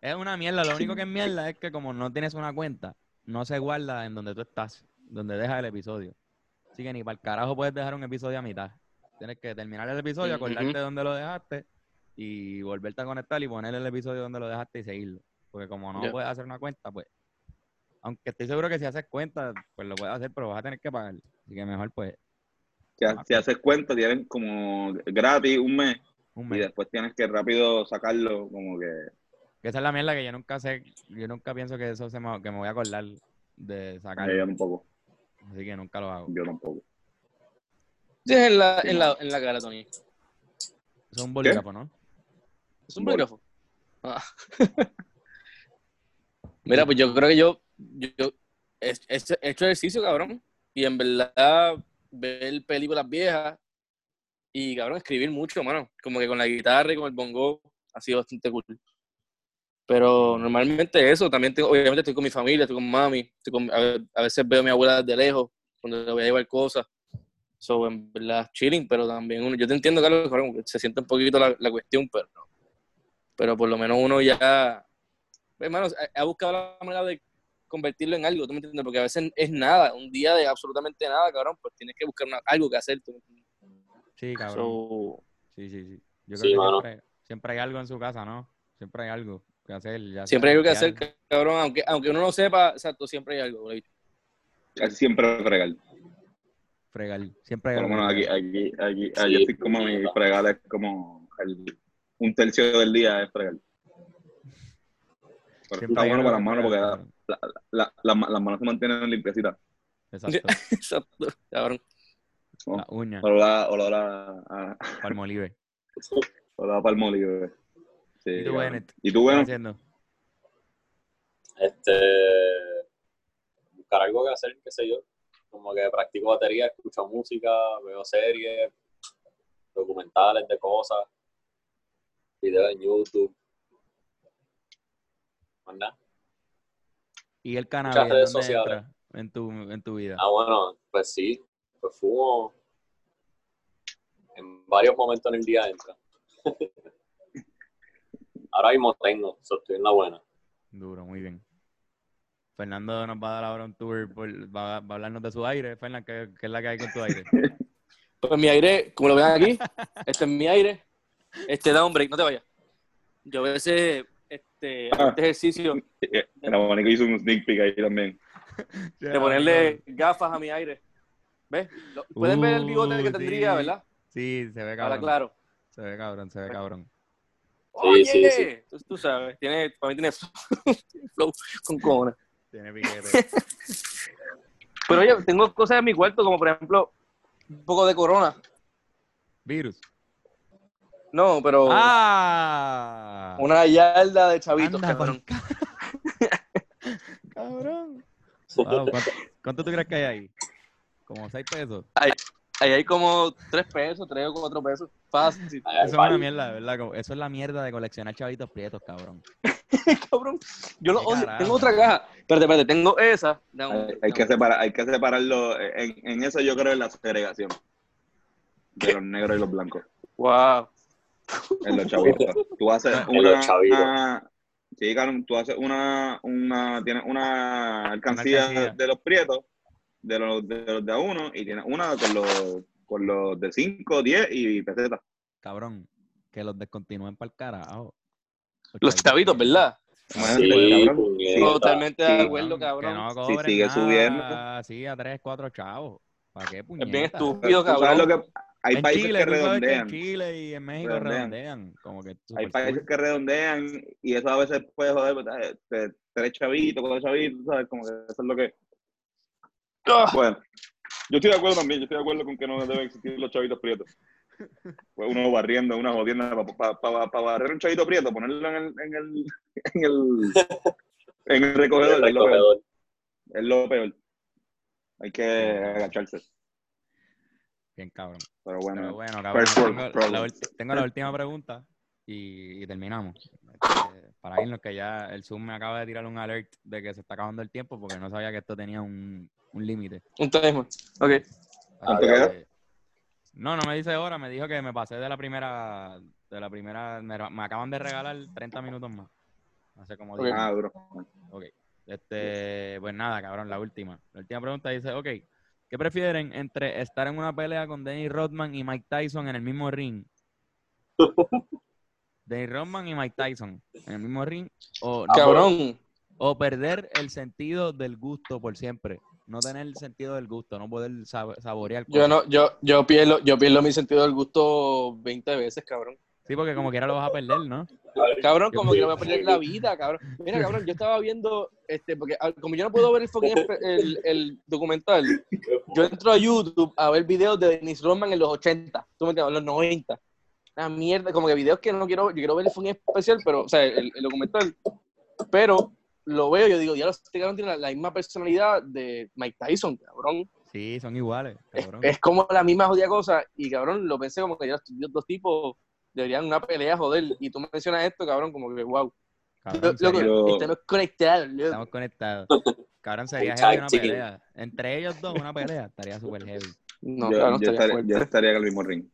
Es una mierda. Lo único que es mierda es que como no tienes una cuenta, no se guarda en donde tú estás, donde dejas el episodio. Así que ni para el carajo puedes dejar un episodio a mitad. Tienes que terminar el episodio, acordarte de dónde lo dejaste y volverte a conectar y poner el episodio donde lo dejaste y seguirlo. Porque como no puedes hacer una cuenta, pues, aunque estoy seguro que si haces cuenta, pues lo puedes hacer, pero vas a tener que pagar. Así que mejor, pues. Si, haces cuenta, tienes como gratis un mes, un mes, y después tienes que rápido sacarlo, como que esa es la mierda que yo nunca sé, yo nunca pienso que eso se me, que me voy a acordar de sacar. yo tampoco. Así que nunca lo hago. Yo tampoco. Sí, en la, en la, en la cara, Tony. Eso es un bolígrafo, ¿no? Es un bolígrafo. Ah. Mira, pues yo creo que yo, yo, he, hecho ejercicio, cabrón. Y en verdad, ver películas viejas y, cabrón, escribir mucho, mano. Como que con la guitarra y con el bongo ha sido bastante cool. Pero normalmente eso, también tengo, obviamente estoy con mi familia, estoy con mami, a, veces veo a mi abuela desde lejos, cuando le voy a llevar cosas. So, en verdad, chilling, pero también uno, yo te entiendo, Carlos, que se siente un poquito la, la cuestión, pero, pero por lo menos uno ya, hermano, ha buscado la manera de convertirlo en algo, ¿tú me entiendes? Porque a veces es nada, un día de absolutamente nada, cabrón, pues tienes que buscar algo que hacer, ¿tú Sí, cabrón. Sí, sí, sí. Yo creo que siempre, hay algo en su casa, ¿no? Siempre hay algo que hacer. siempre hay algo que hacer, cabrón, aunque, aunque uno no sepa, exacto, siempre hay algo. Casi siempre fregar. Fregar, siempre hay algo. Bueno, aquí, aquí, aquí, sí. estoy como mi fregar es como el, un tercio del día es fregar. Pero está bueno para las manos porque la, la, la, las manos se mantienen limpiecitas. Exacto. Exacto, cabrón. Oh, la uña. Olor olor a, Palmolive. Olor a palmolive. Sí, ¿Y tú, Bennett? ¿Y tú, bueno? haciendo? Este. Buscar algo que hacer, qué sé yo. Como que practico batería, escucho música, veo series, documentales de cosas, videos en YouTube. ¿Verdad? ¿Y el cannabis dónde entra en tu, en tu vida? Ah, bueno, pues sí, pues fumo en varios momentos en el día entra. ahora mismo tengo, estoy en la buena. Duro, muy bien. Fernando nos va a dar ahora un tour, va, a hablarnos de su aire. Fernando, ¿qué, es la que hay con tu aire? Pues mi aire, como lo ven aquí, este es mi aire. Este da un break, no te vayas. Yo a veces este, ah. este ejercicio. El abanico hizo un sneak peek ahí también. De ponerle gafas a mi aire. ¿Ves? Pueden ver el bigote que uh, tendría, ¿verdad? Sí, se ve cabrón. Ahora claro. Se ve cabrón, se ve cabrón. Oye, sí, sí, Tú, tú, sabes, tiene, para mí tiene flow con cojones. Tiene piquete. Pero oye, tengo cosas en mi cuarto, como por ejemplo, un poco de corona. Virus. No, pero. ¡Ah! Una yarda de chavitos, cabrón. cabrón. ¿cuánto, tú crees que hay ahí? Como 6 pesos. Ahí, hay como 3 pesos, 3 o 4 pesos. Fácil. Eso es una mierda, ¿verdad? Eso es la mierda de coleccionar chavitos prietos, cabrón. cabrón. Yo lo odio. Tengo otra caja. Espérate, espérate, tengo esa. hay, que separar, hay que separarlo. En, en eso yo creo en la segregación. De los negros y los blancos. Wow. En los chavitos. Tú haces una, sí, tú haces una, una, tienes una alcancía de los prietos, de los de, los de a uno, y tienes una con los, con los de 5, 10 y pesetas. Cabrón, que los descontinúen para el carajo. Los chavitos, ¿verdad? Sí, Totalmente de acuerdo, cabrón. Que no si sigue subiendo. Sí, a 3, 4 chavos. ¿Para qué puñeta? Es bien estúpido, cabrón. Lo que, hay países que redondean. En Chile y en México redondean. Como que hay países que redondean y eso a veces puede joder, pues, eh, tres chavitos, cuatro chavitos, ¿sabes? Como que eso es lo que. Ah. Bueno, yo estoy de acuerdo también, yo estoy de acuerdo con que no deben existir los chavitos prietos. Pues uno barriendo, una jodienda para pa, pa, barrer un chavito prieto, ponerlo en el, en el, en el, en el recogedor. Es lo peor. Es lo peor. Hay que agacharse. Bien, cabrón. Pero bueno, cabrón. Tengo, la, última pregunta y, terminamos. Este, para irnos, que ya el Zoom me acaba de tirar un alert de que se está acabando el tiempo porque no sabía que esto tenía un, un límite. Un timer. Ok. no, no me dice ahora, me dijo que me pasé de la primera, de la primera, me, acaban de regalar 30 minutos más. Hace como 10 Ah, bro. Ok. Este, pues nada, cabrón, la última. La última pregunta dice, ok, ¿Qué prefieren entre estar en una pelea con Dennis Rodman y Mike Tyson en el mismo ring? Dennis Rodman y Mike Tyson en el mismo ring. O, Cabrón. O perder el sentido del gusto por siempre. No tener el sentido del gusto, no poder saborear. Yo no, yo, yo pierdo, yo pierdo mi sentido del gusto 20 veces, cabrón. Sí, porque como quiera lo vas a perder, ¿no? Cabrón, como que no voy a perder la vida, cabrón. Mira, cabrón, yo estaba viendo, este, porque ah, como yo no puedo ver el, el, documental, yo entro a YouTube a ver videos de Dennis Rodman en los 80, tú me entiendes, en los 90. Una mierda, como que videos que no quiero, yo quiero ver el fucking especial, pero, o sea, el, documental, pero lo veo yo digo, ya los este cabrón tiene la, misma personalidad de Mike Tyson, cabrón. Sí, son iguales, cabrón. Es, como la misma jodida cosa, y cabrón, lo pensé como que ya los dos tipos deberían una pelea, joder. Y tú mencionas esto, cabrón, como que, wow. Cabrón, estamos conectados, Estamos conectados. Cabrón, sería heavy una pelea. Entre ellos dos, una pelea, estaría súper heavy. No, yo, no yo, estaría, yo, estaría, en el mismo ring.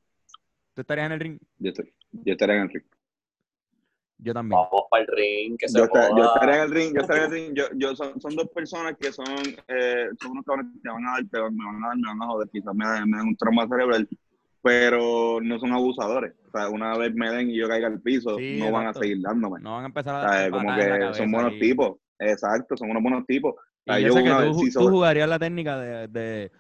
¿Tú estarías en el ring? Yo, yo estaría en el ring. Yo también. Vamos para el ring, que se yo, yo estaría en el ring, yo estaría en el ring. Yo, yo son, son dos personas que son, eh, son unos cabrones que me van a dar, me van a dar, me van a joder, quizás me, me dan un trauma cerebral, pero no son abusadores. O sea, una vez me den y yo caiga al piso, no van a seguir dándome. No van a empezar a dar Como que son buenos tipos. Exacto, son unos buenos tipos. Yo, tú, tú jugarías la técnica de, de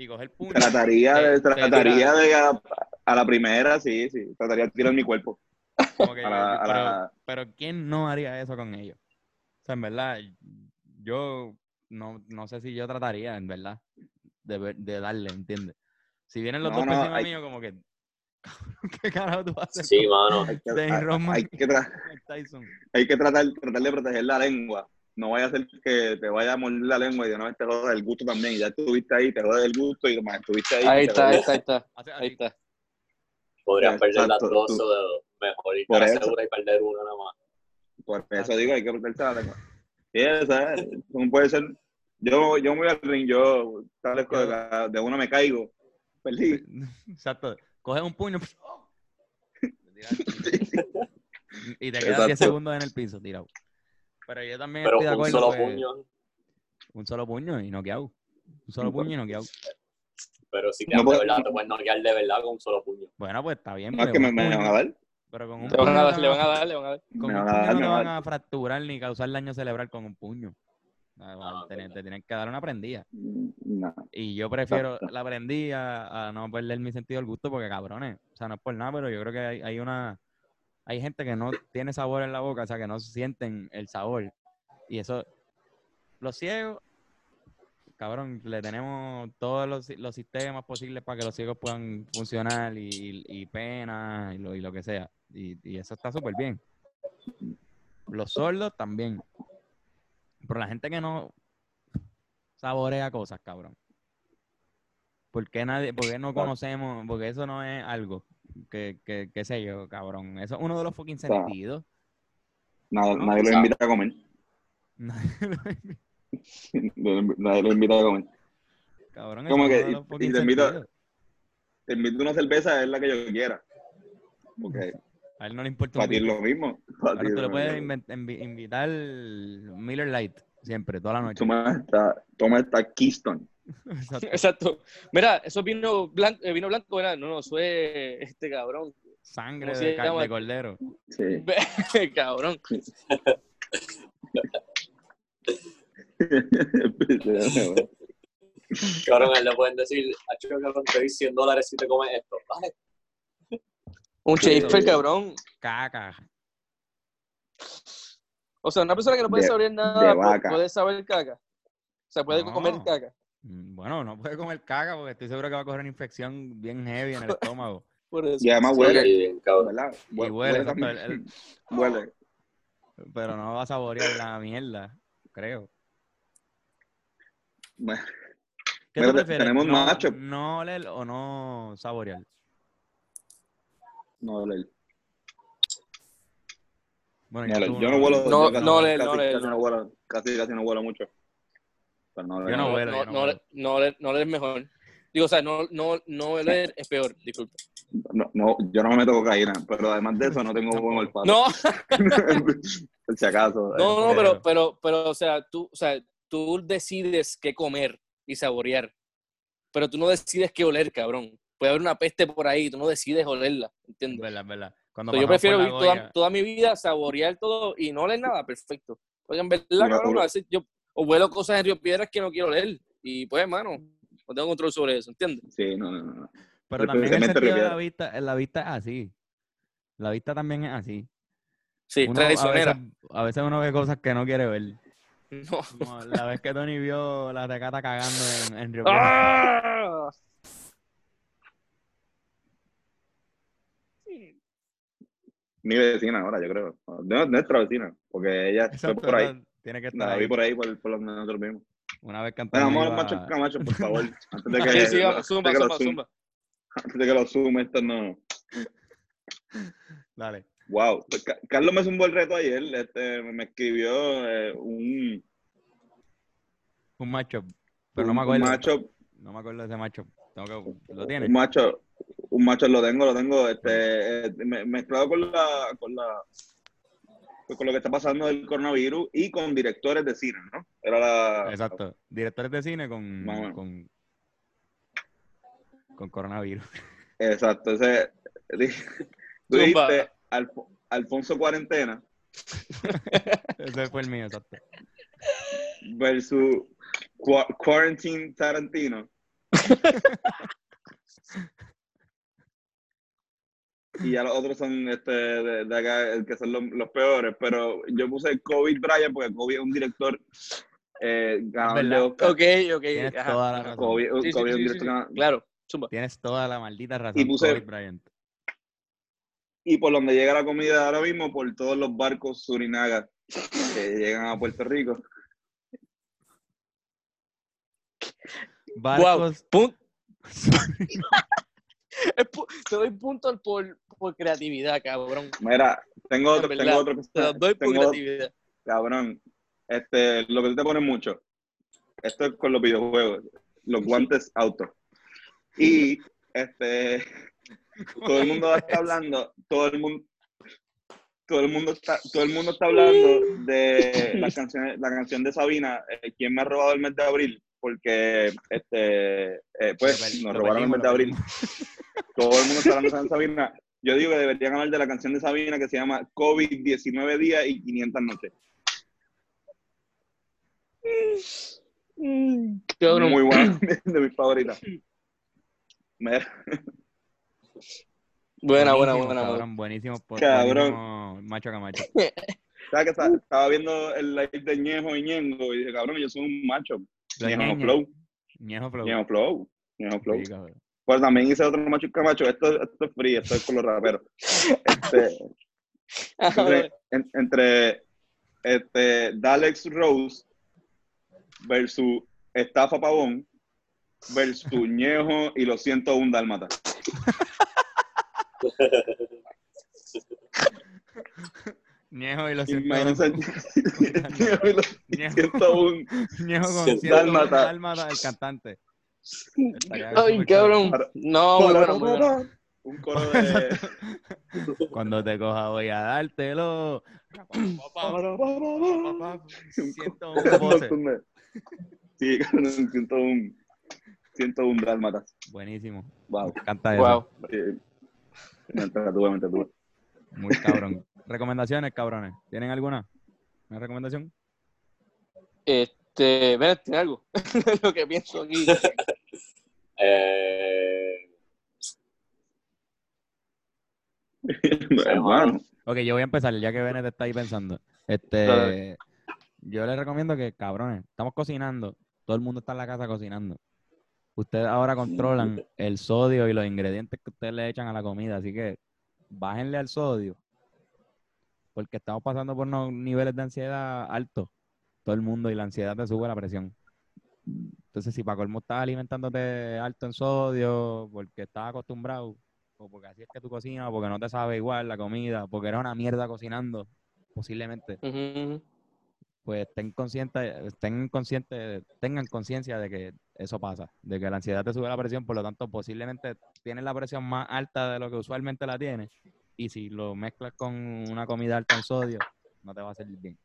y coger puño. Trataría, de, trataría de a, a, la primera, sí, sí. Trataría de tirar mi cuerpo. pero, ¿quién no haría eso con ellos? O sea, en verdad, yo no, no sé si yo trataría, en verdad, de, de darle, ¿entiendes? Si vienen los dos no, encima mío, como que. ¿Qué carajo tú haces? Sí, mano. Hay que, hay, que, hay que tratar, tratar de proteger la lengua. No vaya a ser que te vaya a morder la lengua y de nuevo te jodas el gusto también. Y ya estuviste ahí, te jodas el gusto y más estuviste ahí. Ahí está, ahí está, ahí está. Ahí está. Podrías perder las dos o mejor y estar segura y perder uno nada más. Por eso digo, hay que protegerse la lengua. Sí, ¿sabes? ¿Cómo puede ser? Yo, yo me voy al ring, yo tal vez de uno me caigo Feliz. Exacto. Coges un puño. y te quedas 10 segundos en el piso tirado. Pero yo también Pero estoy de acuerdo. Un solo puño. Un solo puño y noqueado. Un solo puño y noqueado. Pero si te no de verdad, te puedes noquear de verdad con un solo puño. Bueno, pues está bien. No, es que me, van a dar. Pero con un le, van a dar, le van a dar, le van a dar. Con un puño no te van a fracturar ni causar daño cerebral con un puño. Ah, te, tienen que dar una prendida. Mm, y yo prefiero la prendida a no perder mi sentido del gusto porque cabrones, o sea, no es por nada, pero yo creo que hay, hay una hay gente que no tiene sabor en la boca, o sea, que no sienten el sabor. Y eso los ciegos cabrón, le tenemos todos los, los, sistemas posibles para que los ciegos puedan funcionar y, y, pena y lo, y lo que sea. Y, y eso está súper bien. Los sordos también. Pero la gente que no saborea cosas, cabrón. ¿Por qué, nadie, por qué no conocemos? Porque eso no es algo que, que, que sé yo, cabrón. Eso es uno de los fucking sentidos. Nada, nadie lo invita a comer. nadie lo invita a comer. Cabrón, Como que y, te, invito, te invito una cerveza, es la que yo quiera. Okay. A él no le importa. Para ti es lo mismo. Para tú le puedes invitar Miller Light siempre, toda la noche. Toma esta, toma esta Keystone. Exacto. Mira, eso vino blanco, eh, vino blanco, ¿verdad? No, no, es este cabrón. Sangre de, de, cordero. Sí. cabrón. cabrón, él le pueden decir, a cabrón, te doy 100 dólares si te comes esto. Vale. Un chafer, cabrón. Caca. O sea, una persona que no puede saber nada puede saber caca. O sea, puede comer caca. Mm, bueno, no puede comer caca porque estoy seguro que va a coger una infección bien heavy en el estómago. Y además huele, bien, ¿verdad? Y huele, huele, huele. Pero no va a saborear la mierda, creo. ¿Qué tú prefieres? Tenemos no, macho. ¿No oler o no saborear? No oler. Bueno, no, yo no vuelo. No, casi, no, casi, no, casi, no vuelo, casi, casi no vuelo mucho. Pero no, yo no vuelo. No, no, no, no, es mejor. Digo, o sea, no, no, no oler es peor, disculpa. No, no, yo no me meto cocaína, pero además de eso no tengo buen olfato. No. Por si acaso. No, no, pero, pero, pero, o sea, tú, o sea, tú decides qué comer y saborear, pero tú no decides qué oler, cabrón. Puede haber una peste por ahí, tú no decides olerla, ¿entiendes? Verdad, verdad yo prefiero vivir toda, mi vida, saborear todo y no leer nada, perfecto. Oigan, ¿verdad, cabrón? A veces yo o vuelo cosas en Río Piedras que no quiero leer. Y pues, hermano, no tengo control sobre eso, ¿entiendes? Sí, no, no, no. Pero también el sentido de la vista, la vista es así. La vista también es así. Sí, traicionera. A veces, uno ve cosas que no quiere ver. No. la vez que Tony vio la recata cagando en, en Río Piedras. ¡Ah! Mi vecina ahora, yo creo. No, nuestra vecina, porque ella está por ahí. Tiene que estar la vi por ahí, por, por donde nosotros mismos. Una vez cantando. Vamos a los machos camachos, por favor. Antes de que, sí, sí, vamos, zumba, zumba, zumba. Antes de que lo sume, esto no. Dale. Wow. Pues, Carlos me hizo un buen reto ayer. Este, me escribió eh, un. Un macho. Pero no me acuerdo. Un macho No me acuerdo de ese macho. ¿Lo tienes? Un macho, un macho lo tengo, lo tengo este, eh, mezclado con la, con la con lo que está pasando del coronavirus y con directores de cine, ¿no? Era la... Exacto, directores de cine con, con, con coronavirus. Exacto, ese, tú dijiste Alfonso Cuarentena. ese fue el mío, exacto. Versus Quarantine Tarantino. y ya los otros son este de, acá, que son los, peores, pero yo puse Kobe Bryant porque Kobe es un director eh, ganador de Oscar. Ok, ok. Tienes toda la razón. Kobe, es un director Claro, Tienes toda la maldita razón, y puse, Kobe Bryant. Y por donde llega la comida ahora mismo, por todos los barcos surinagas que llegan a Puerto Rico. Barcos. Wow. te doy puntos por, por, creatividad, cabrón. Mira, tengo otro, tengo otro que Te doy por creatividad. Cabrón, este, lo que te pone mucho, esto es con los videojuegos, los guantes auto. Y este, todo el mundo está hablando, todo el mundo, todo el mundo está, todo el mundo está hablando de la canción, la canción de Sabina, eh, ¿Quién me ha robado el mes de abril? Porque este, eh, pues nos robaron el mes de abril. Todo el mundo está hablando de Sabina. Yo digo que deberían hablar de la canción de Sabina que se llama COVID 19 días y 500 noches. Muy buena, de mis favoritas. Buena, buena, buena. Cabrón, buenísimo. Cabrón. macho Camacho. ¿Sabes que estaba, viendo el live de Ñejo y Ñengo y dije, cabrón, yo soy un macho. Ñejo Flow. Ñejo Flow. Ñejo Flow. Ñejo Flow. pues también hice otro macho Camacho. Esto, esto es frío, esto es con los raperos. Este, entre, entre este, Dalex Rose versus Estafa Pavón versus Ñejo y los 101 Dálmata. Ñejo y los 101. Ñejo y los 101. Ñejo con 101 Dálmata, el cantante. Ay, cabrón. No, bueno, Un coro de. Cuando te coja voy a dártelo. 101 Sí, 101. 101 dálmatas. Buenísimo. Wow. Canta eso. Wow. me Muy cabrón. Recomendaciones, cabrones. ¿Tienen alguna? ¿Una recomendación? Este, ven, tiene algo. Lo que pienso aquí. eh... Hermano. Ok, yo voy a empezar, ya que Bennett está ahí pensando. Este, yo les recomiendo que, cabrones, estamos cocinando. Todo el mundo está en la casa cocinando. Ustedes ahora controlan el sodio y los ingredientes que ustedes le echan a la comida, así que bájenle al sodio, porque estamos pasando por unos niveles de ansiedad altos, todo el mundo, y la ansiedad te sube la presión. Entonces, si para colmo estás alimentándote alto en sodio, porque estás acostumbrado, o porque así es que tú cocinas, o porque no te sabe igual la comida, porque eres una mierda cocinando, posiblemente pues estén conscientes, estén conscientes, tengan conciencia de que eso pasa, de que la ansiedad te sube la presión, por lo tanto posiblemente tienes la presión más alta de lo que usualmente la tienes y si lo mezclas con una comida alta en sodio, no te va a salir bien.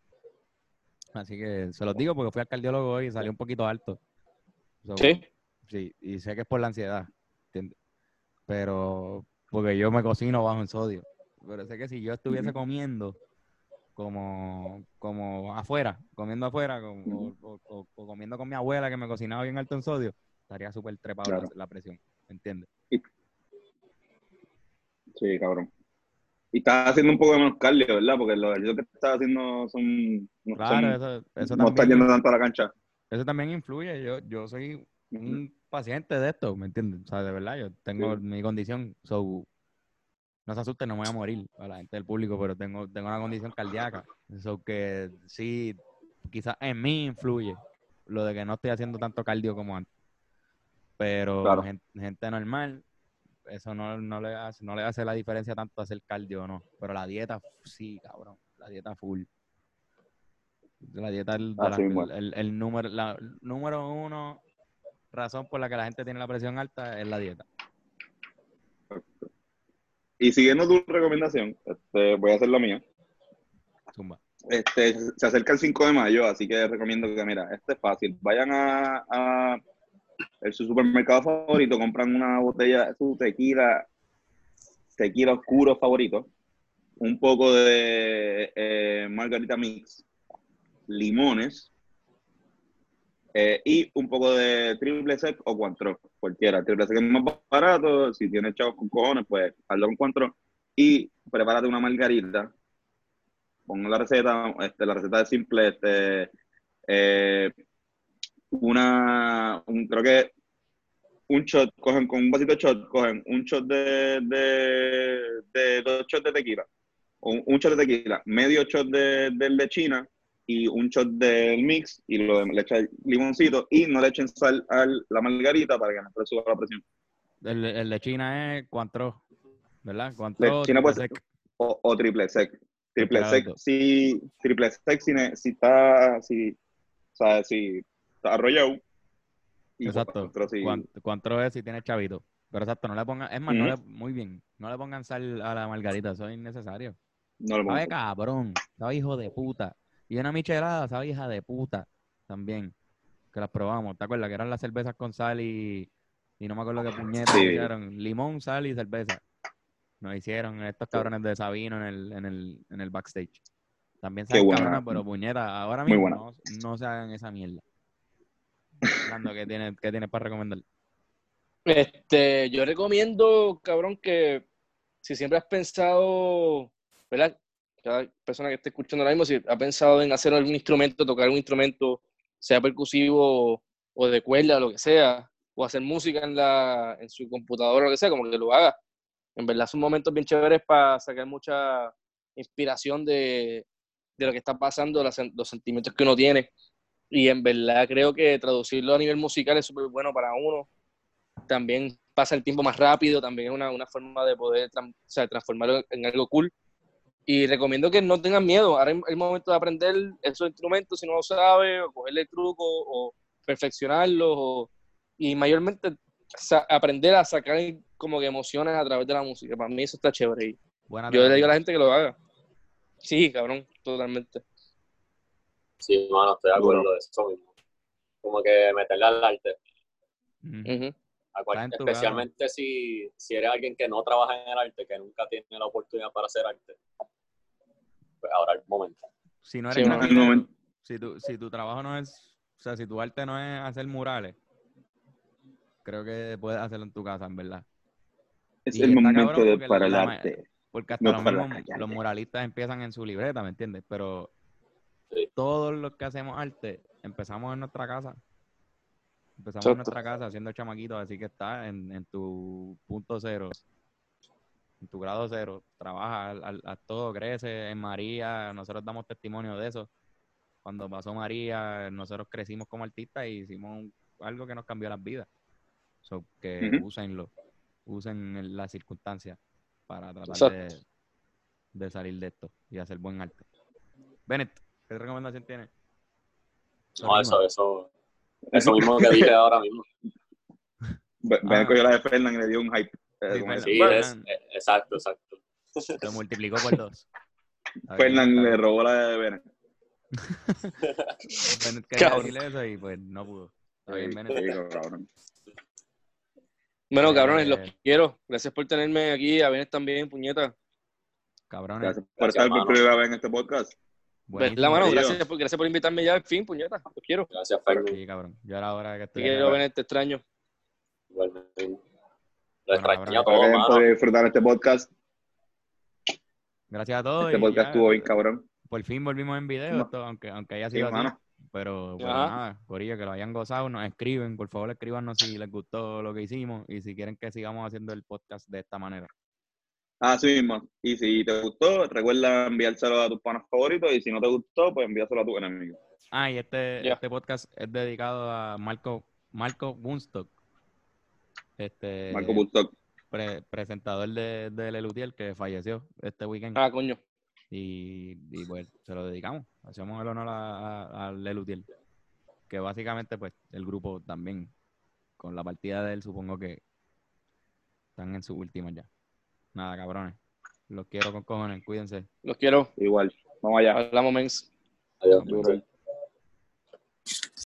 Así que se los digo porque fui al cardiólogo hoy y salió un poquito alto. sí. Sí, y sé que es por la ansiedad, Pero porque yo me cocino bajo en sodio. Pero sé que si yo estuviese comiendo como, como afuera, comiendo afuera, o, comiendo con mi abuela que me cocinaba bien alto en sodio, estaría súper trepado la, presión, ¿entiendes? Sí, cabrón. Y estás haciendo un poco de menos cardio, ¿verdad? Porque los ejercicios que estás haciendo son... No, claro, eso, eso no estás yendo tanto a la cancha. Eso también influye. Yo, yo soy un paciente de esto, ¿me entiendes? O sea, de verdad, yo tengo mi condición, so, no se asusten, no me voy a morir a la gente del público, pero tengo, tengo una condición cardíaca. Eso que sí, quizás en mí influye lo de que no estoy haciendo tanto cardio como antes. Pero gente, normal, eso no, no, le hace, no le hace la diferencia tanto hacer cardio o no. Pero la dieta, sí, cabrón. La dieta full. La dieta, el, el, número, la, número uno razón por la que la gente tiene la presión alta es la dieta. Y siguiendo tu recomendación, este, voy a hacer la mía. Este, se acerca el 5 de mayo, así que recomiendo que, mira, este es fácil. Vayan a, a su supermercado favorito, compran una botella, de su tequila, tequila oscuro favorito, un poco de eh, margarita mix, limones, eh, y un poco de triple sec o cuantro, cualquiera. Triple sec es más barato, si tienes chavos con cojones, pues hazlo con cuantro. Y prepárate una margarita. Pongo la receta, este, la receta es simple, este, eh, una, un, creo que un shot, cogen con un vasito de shot, cogen un shot de, de, dos shots de tequila, o un, shot de tequila, medio shot de, de China y un shot del mix y lo, le echan limoncito y no le echen sal a la margarita para que no se suba la presión. El, el, de China es cuantro, ¿verdad? Cuantro, China puede ser o, o, triple sec. Triple sec, si, triple sec si, si está, si, o sea, si está arrollado. exacto. Cuantro, es si tiene chavito. Pero exacto, no le pongan, es más, no le, muy bien, no le pongan sal a la margarita, eso es innecesario. No le pongan. cabrón, sabe hijo de puta. Y una michelada, ¿sabes? Hija de puta. También. Que las probamos. ¿Te acuerdas? Que eran las cervezas con sal y, y no me acuerdo qué puñetas sí. hicieron. Limón, sal y cerveza. Nos hicieron estos cabrones de Sabino en el, en el, en el backstage. También saben pero puñeta, ahora mismo no, no, se hagan esa mierda. ¿Qué tienes qué tiene para recomendar? Este, yo recomiendo, cabrón, que si siempre has pensado, ¿verdad? cada persona que esté escuchando ahora mismo, si ha pensado en hacer algún instrumento, tocar un instrumento, sea percusivo o de cuerda, lo que sea, o hacer música en, la, en su computadora, lo que sea, como que lo haga. En verdad son momentos bien chéveres para sacar mucha inspiración de, de lo que está pasando, los sentimientos que uno tiene. Y en verdad creo que traducirlo a nivel musical es súper bueno para uno. También pasa el tiempo más rápido, también es una, una forma de poder o sea, transformarlo en algo cool y recomiendo que no tengan miedo. Ahora es el momento de aprender esos instrumentos si no lo sabe, o cogerle el truco, o perfeccionarlos, y mayormente aprender a sacar como que emociones a través de la música. Para mí eso está chévere. yo le digo a la gente que lo haga. Sí, cabrón, totalmente. Sí, mano, estoy de acuerdo de eso mismo. Como que meterle al arte. especialmente si, si eres alguien que no trabaja en el arte, que nunca tiene la oportunidad para hacer arte pues, ahora el momento. Si no eres momento. Si, tu, si tu trabajo no es, o sea, si tu arte no es hacer murales, creo que puedes hacerlo en tu casa, en verdad. Es el momento de, para el arte. Porque hasta los, muralistas empiezan en su libreta, ¿me entiendes? Pero todos los que hacemos arte empezamos en nuestra casa. Empezamos en nuestra casa haciendo chamaquitos, así que está en, en tu punto cero en tu grado cero, trabaja, a, todo crece en María, nosotros damos testimonio de eso. Cuando pasó María, nosotros crecimos como artistas y hicimos algo que nos cambió las vidas. So, que úsenlo, usen las circunstancias para tratar de, de, salir de esto y hacer buen arte. Bennett, ¿qué recomendación tienes? No, eso, eso, eso mismo que dije ahora mismo. Bennett cogió la de Fernan y le dio un hype. Sí, es, eh, exacto, exacto. Lo multiplicó por dos. Fernan le robó la de Bennett. Bennett quería decirle eso y pues no pudo. Bueno, cabrones, los eh, quiero. Gracias por tenerme aquí. A Bennett también, puñeta. Cabrones. Gracias por estar por primera vez en este podcast. La mano, gracias por, gracias por invitarme ya al fin, puñeta. Los quiero. Gracias, Fernan. Sí, cabrón. Yo era hora que estoy. Te quiero, Bennett, te extraño. Igualmente. Lo disfrutar este podcast. Gracias a todos. Este podcast estuvo bien cabrón. Por fin volvimos en video, aunque, aunque haya sido así. Pero pues, nada, por ello que lo hayan gozado, nos escriben, por favor escríbanos si les gustó lo que hicimos y si quieren que sigamos haciendo el podcast de esta manera. Así mismo. Y si te gustó, recuerda enviárselo a tus panos favoritos y si no te gustó, pues envíaselo a tu enemigo. Ah, y este, este podcast es dedicado a Marco, Marco Bunstock, este, Marco presentador de, de Lelutiel que falleció este weekend. Ah, coño. Y, y pues se lo dedicamos. Hacemos el honor a, a, Lelutiel. Que básicamente, pues, el grupo también con la partida de él, supongo que están en su última ya. Nada, cabrones. Los quiero con cojones, cuídense. Los quiero. Igual. Vamos allá. Hablamos, mens. Adiós.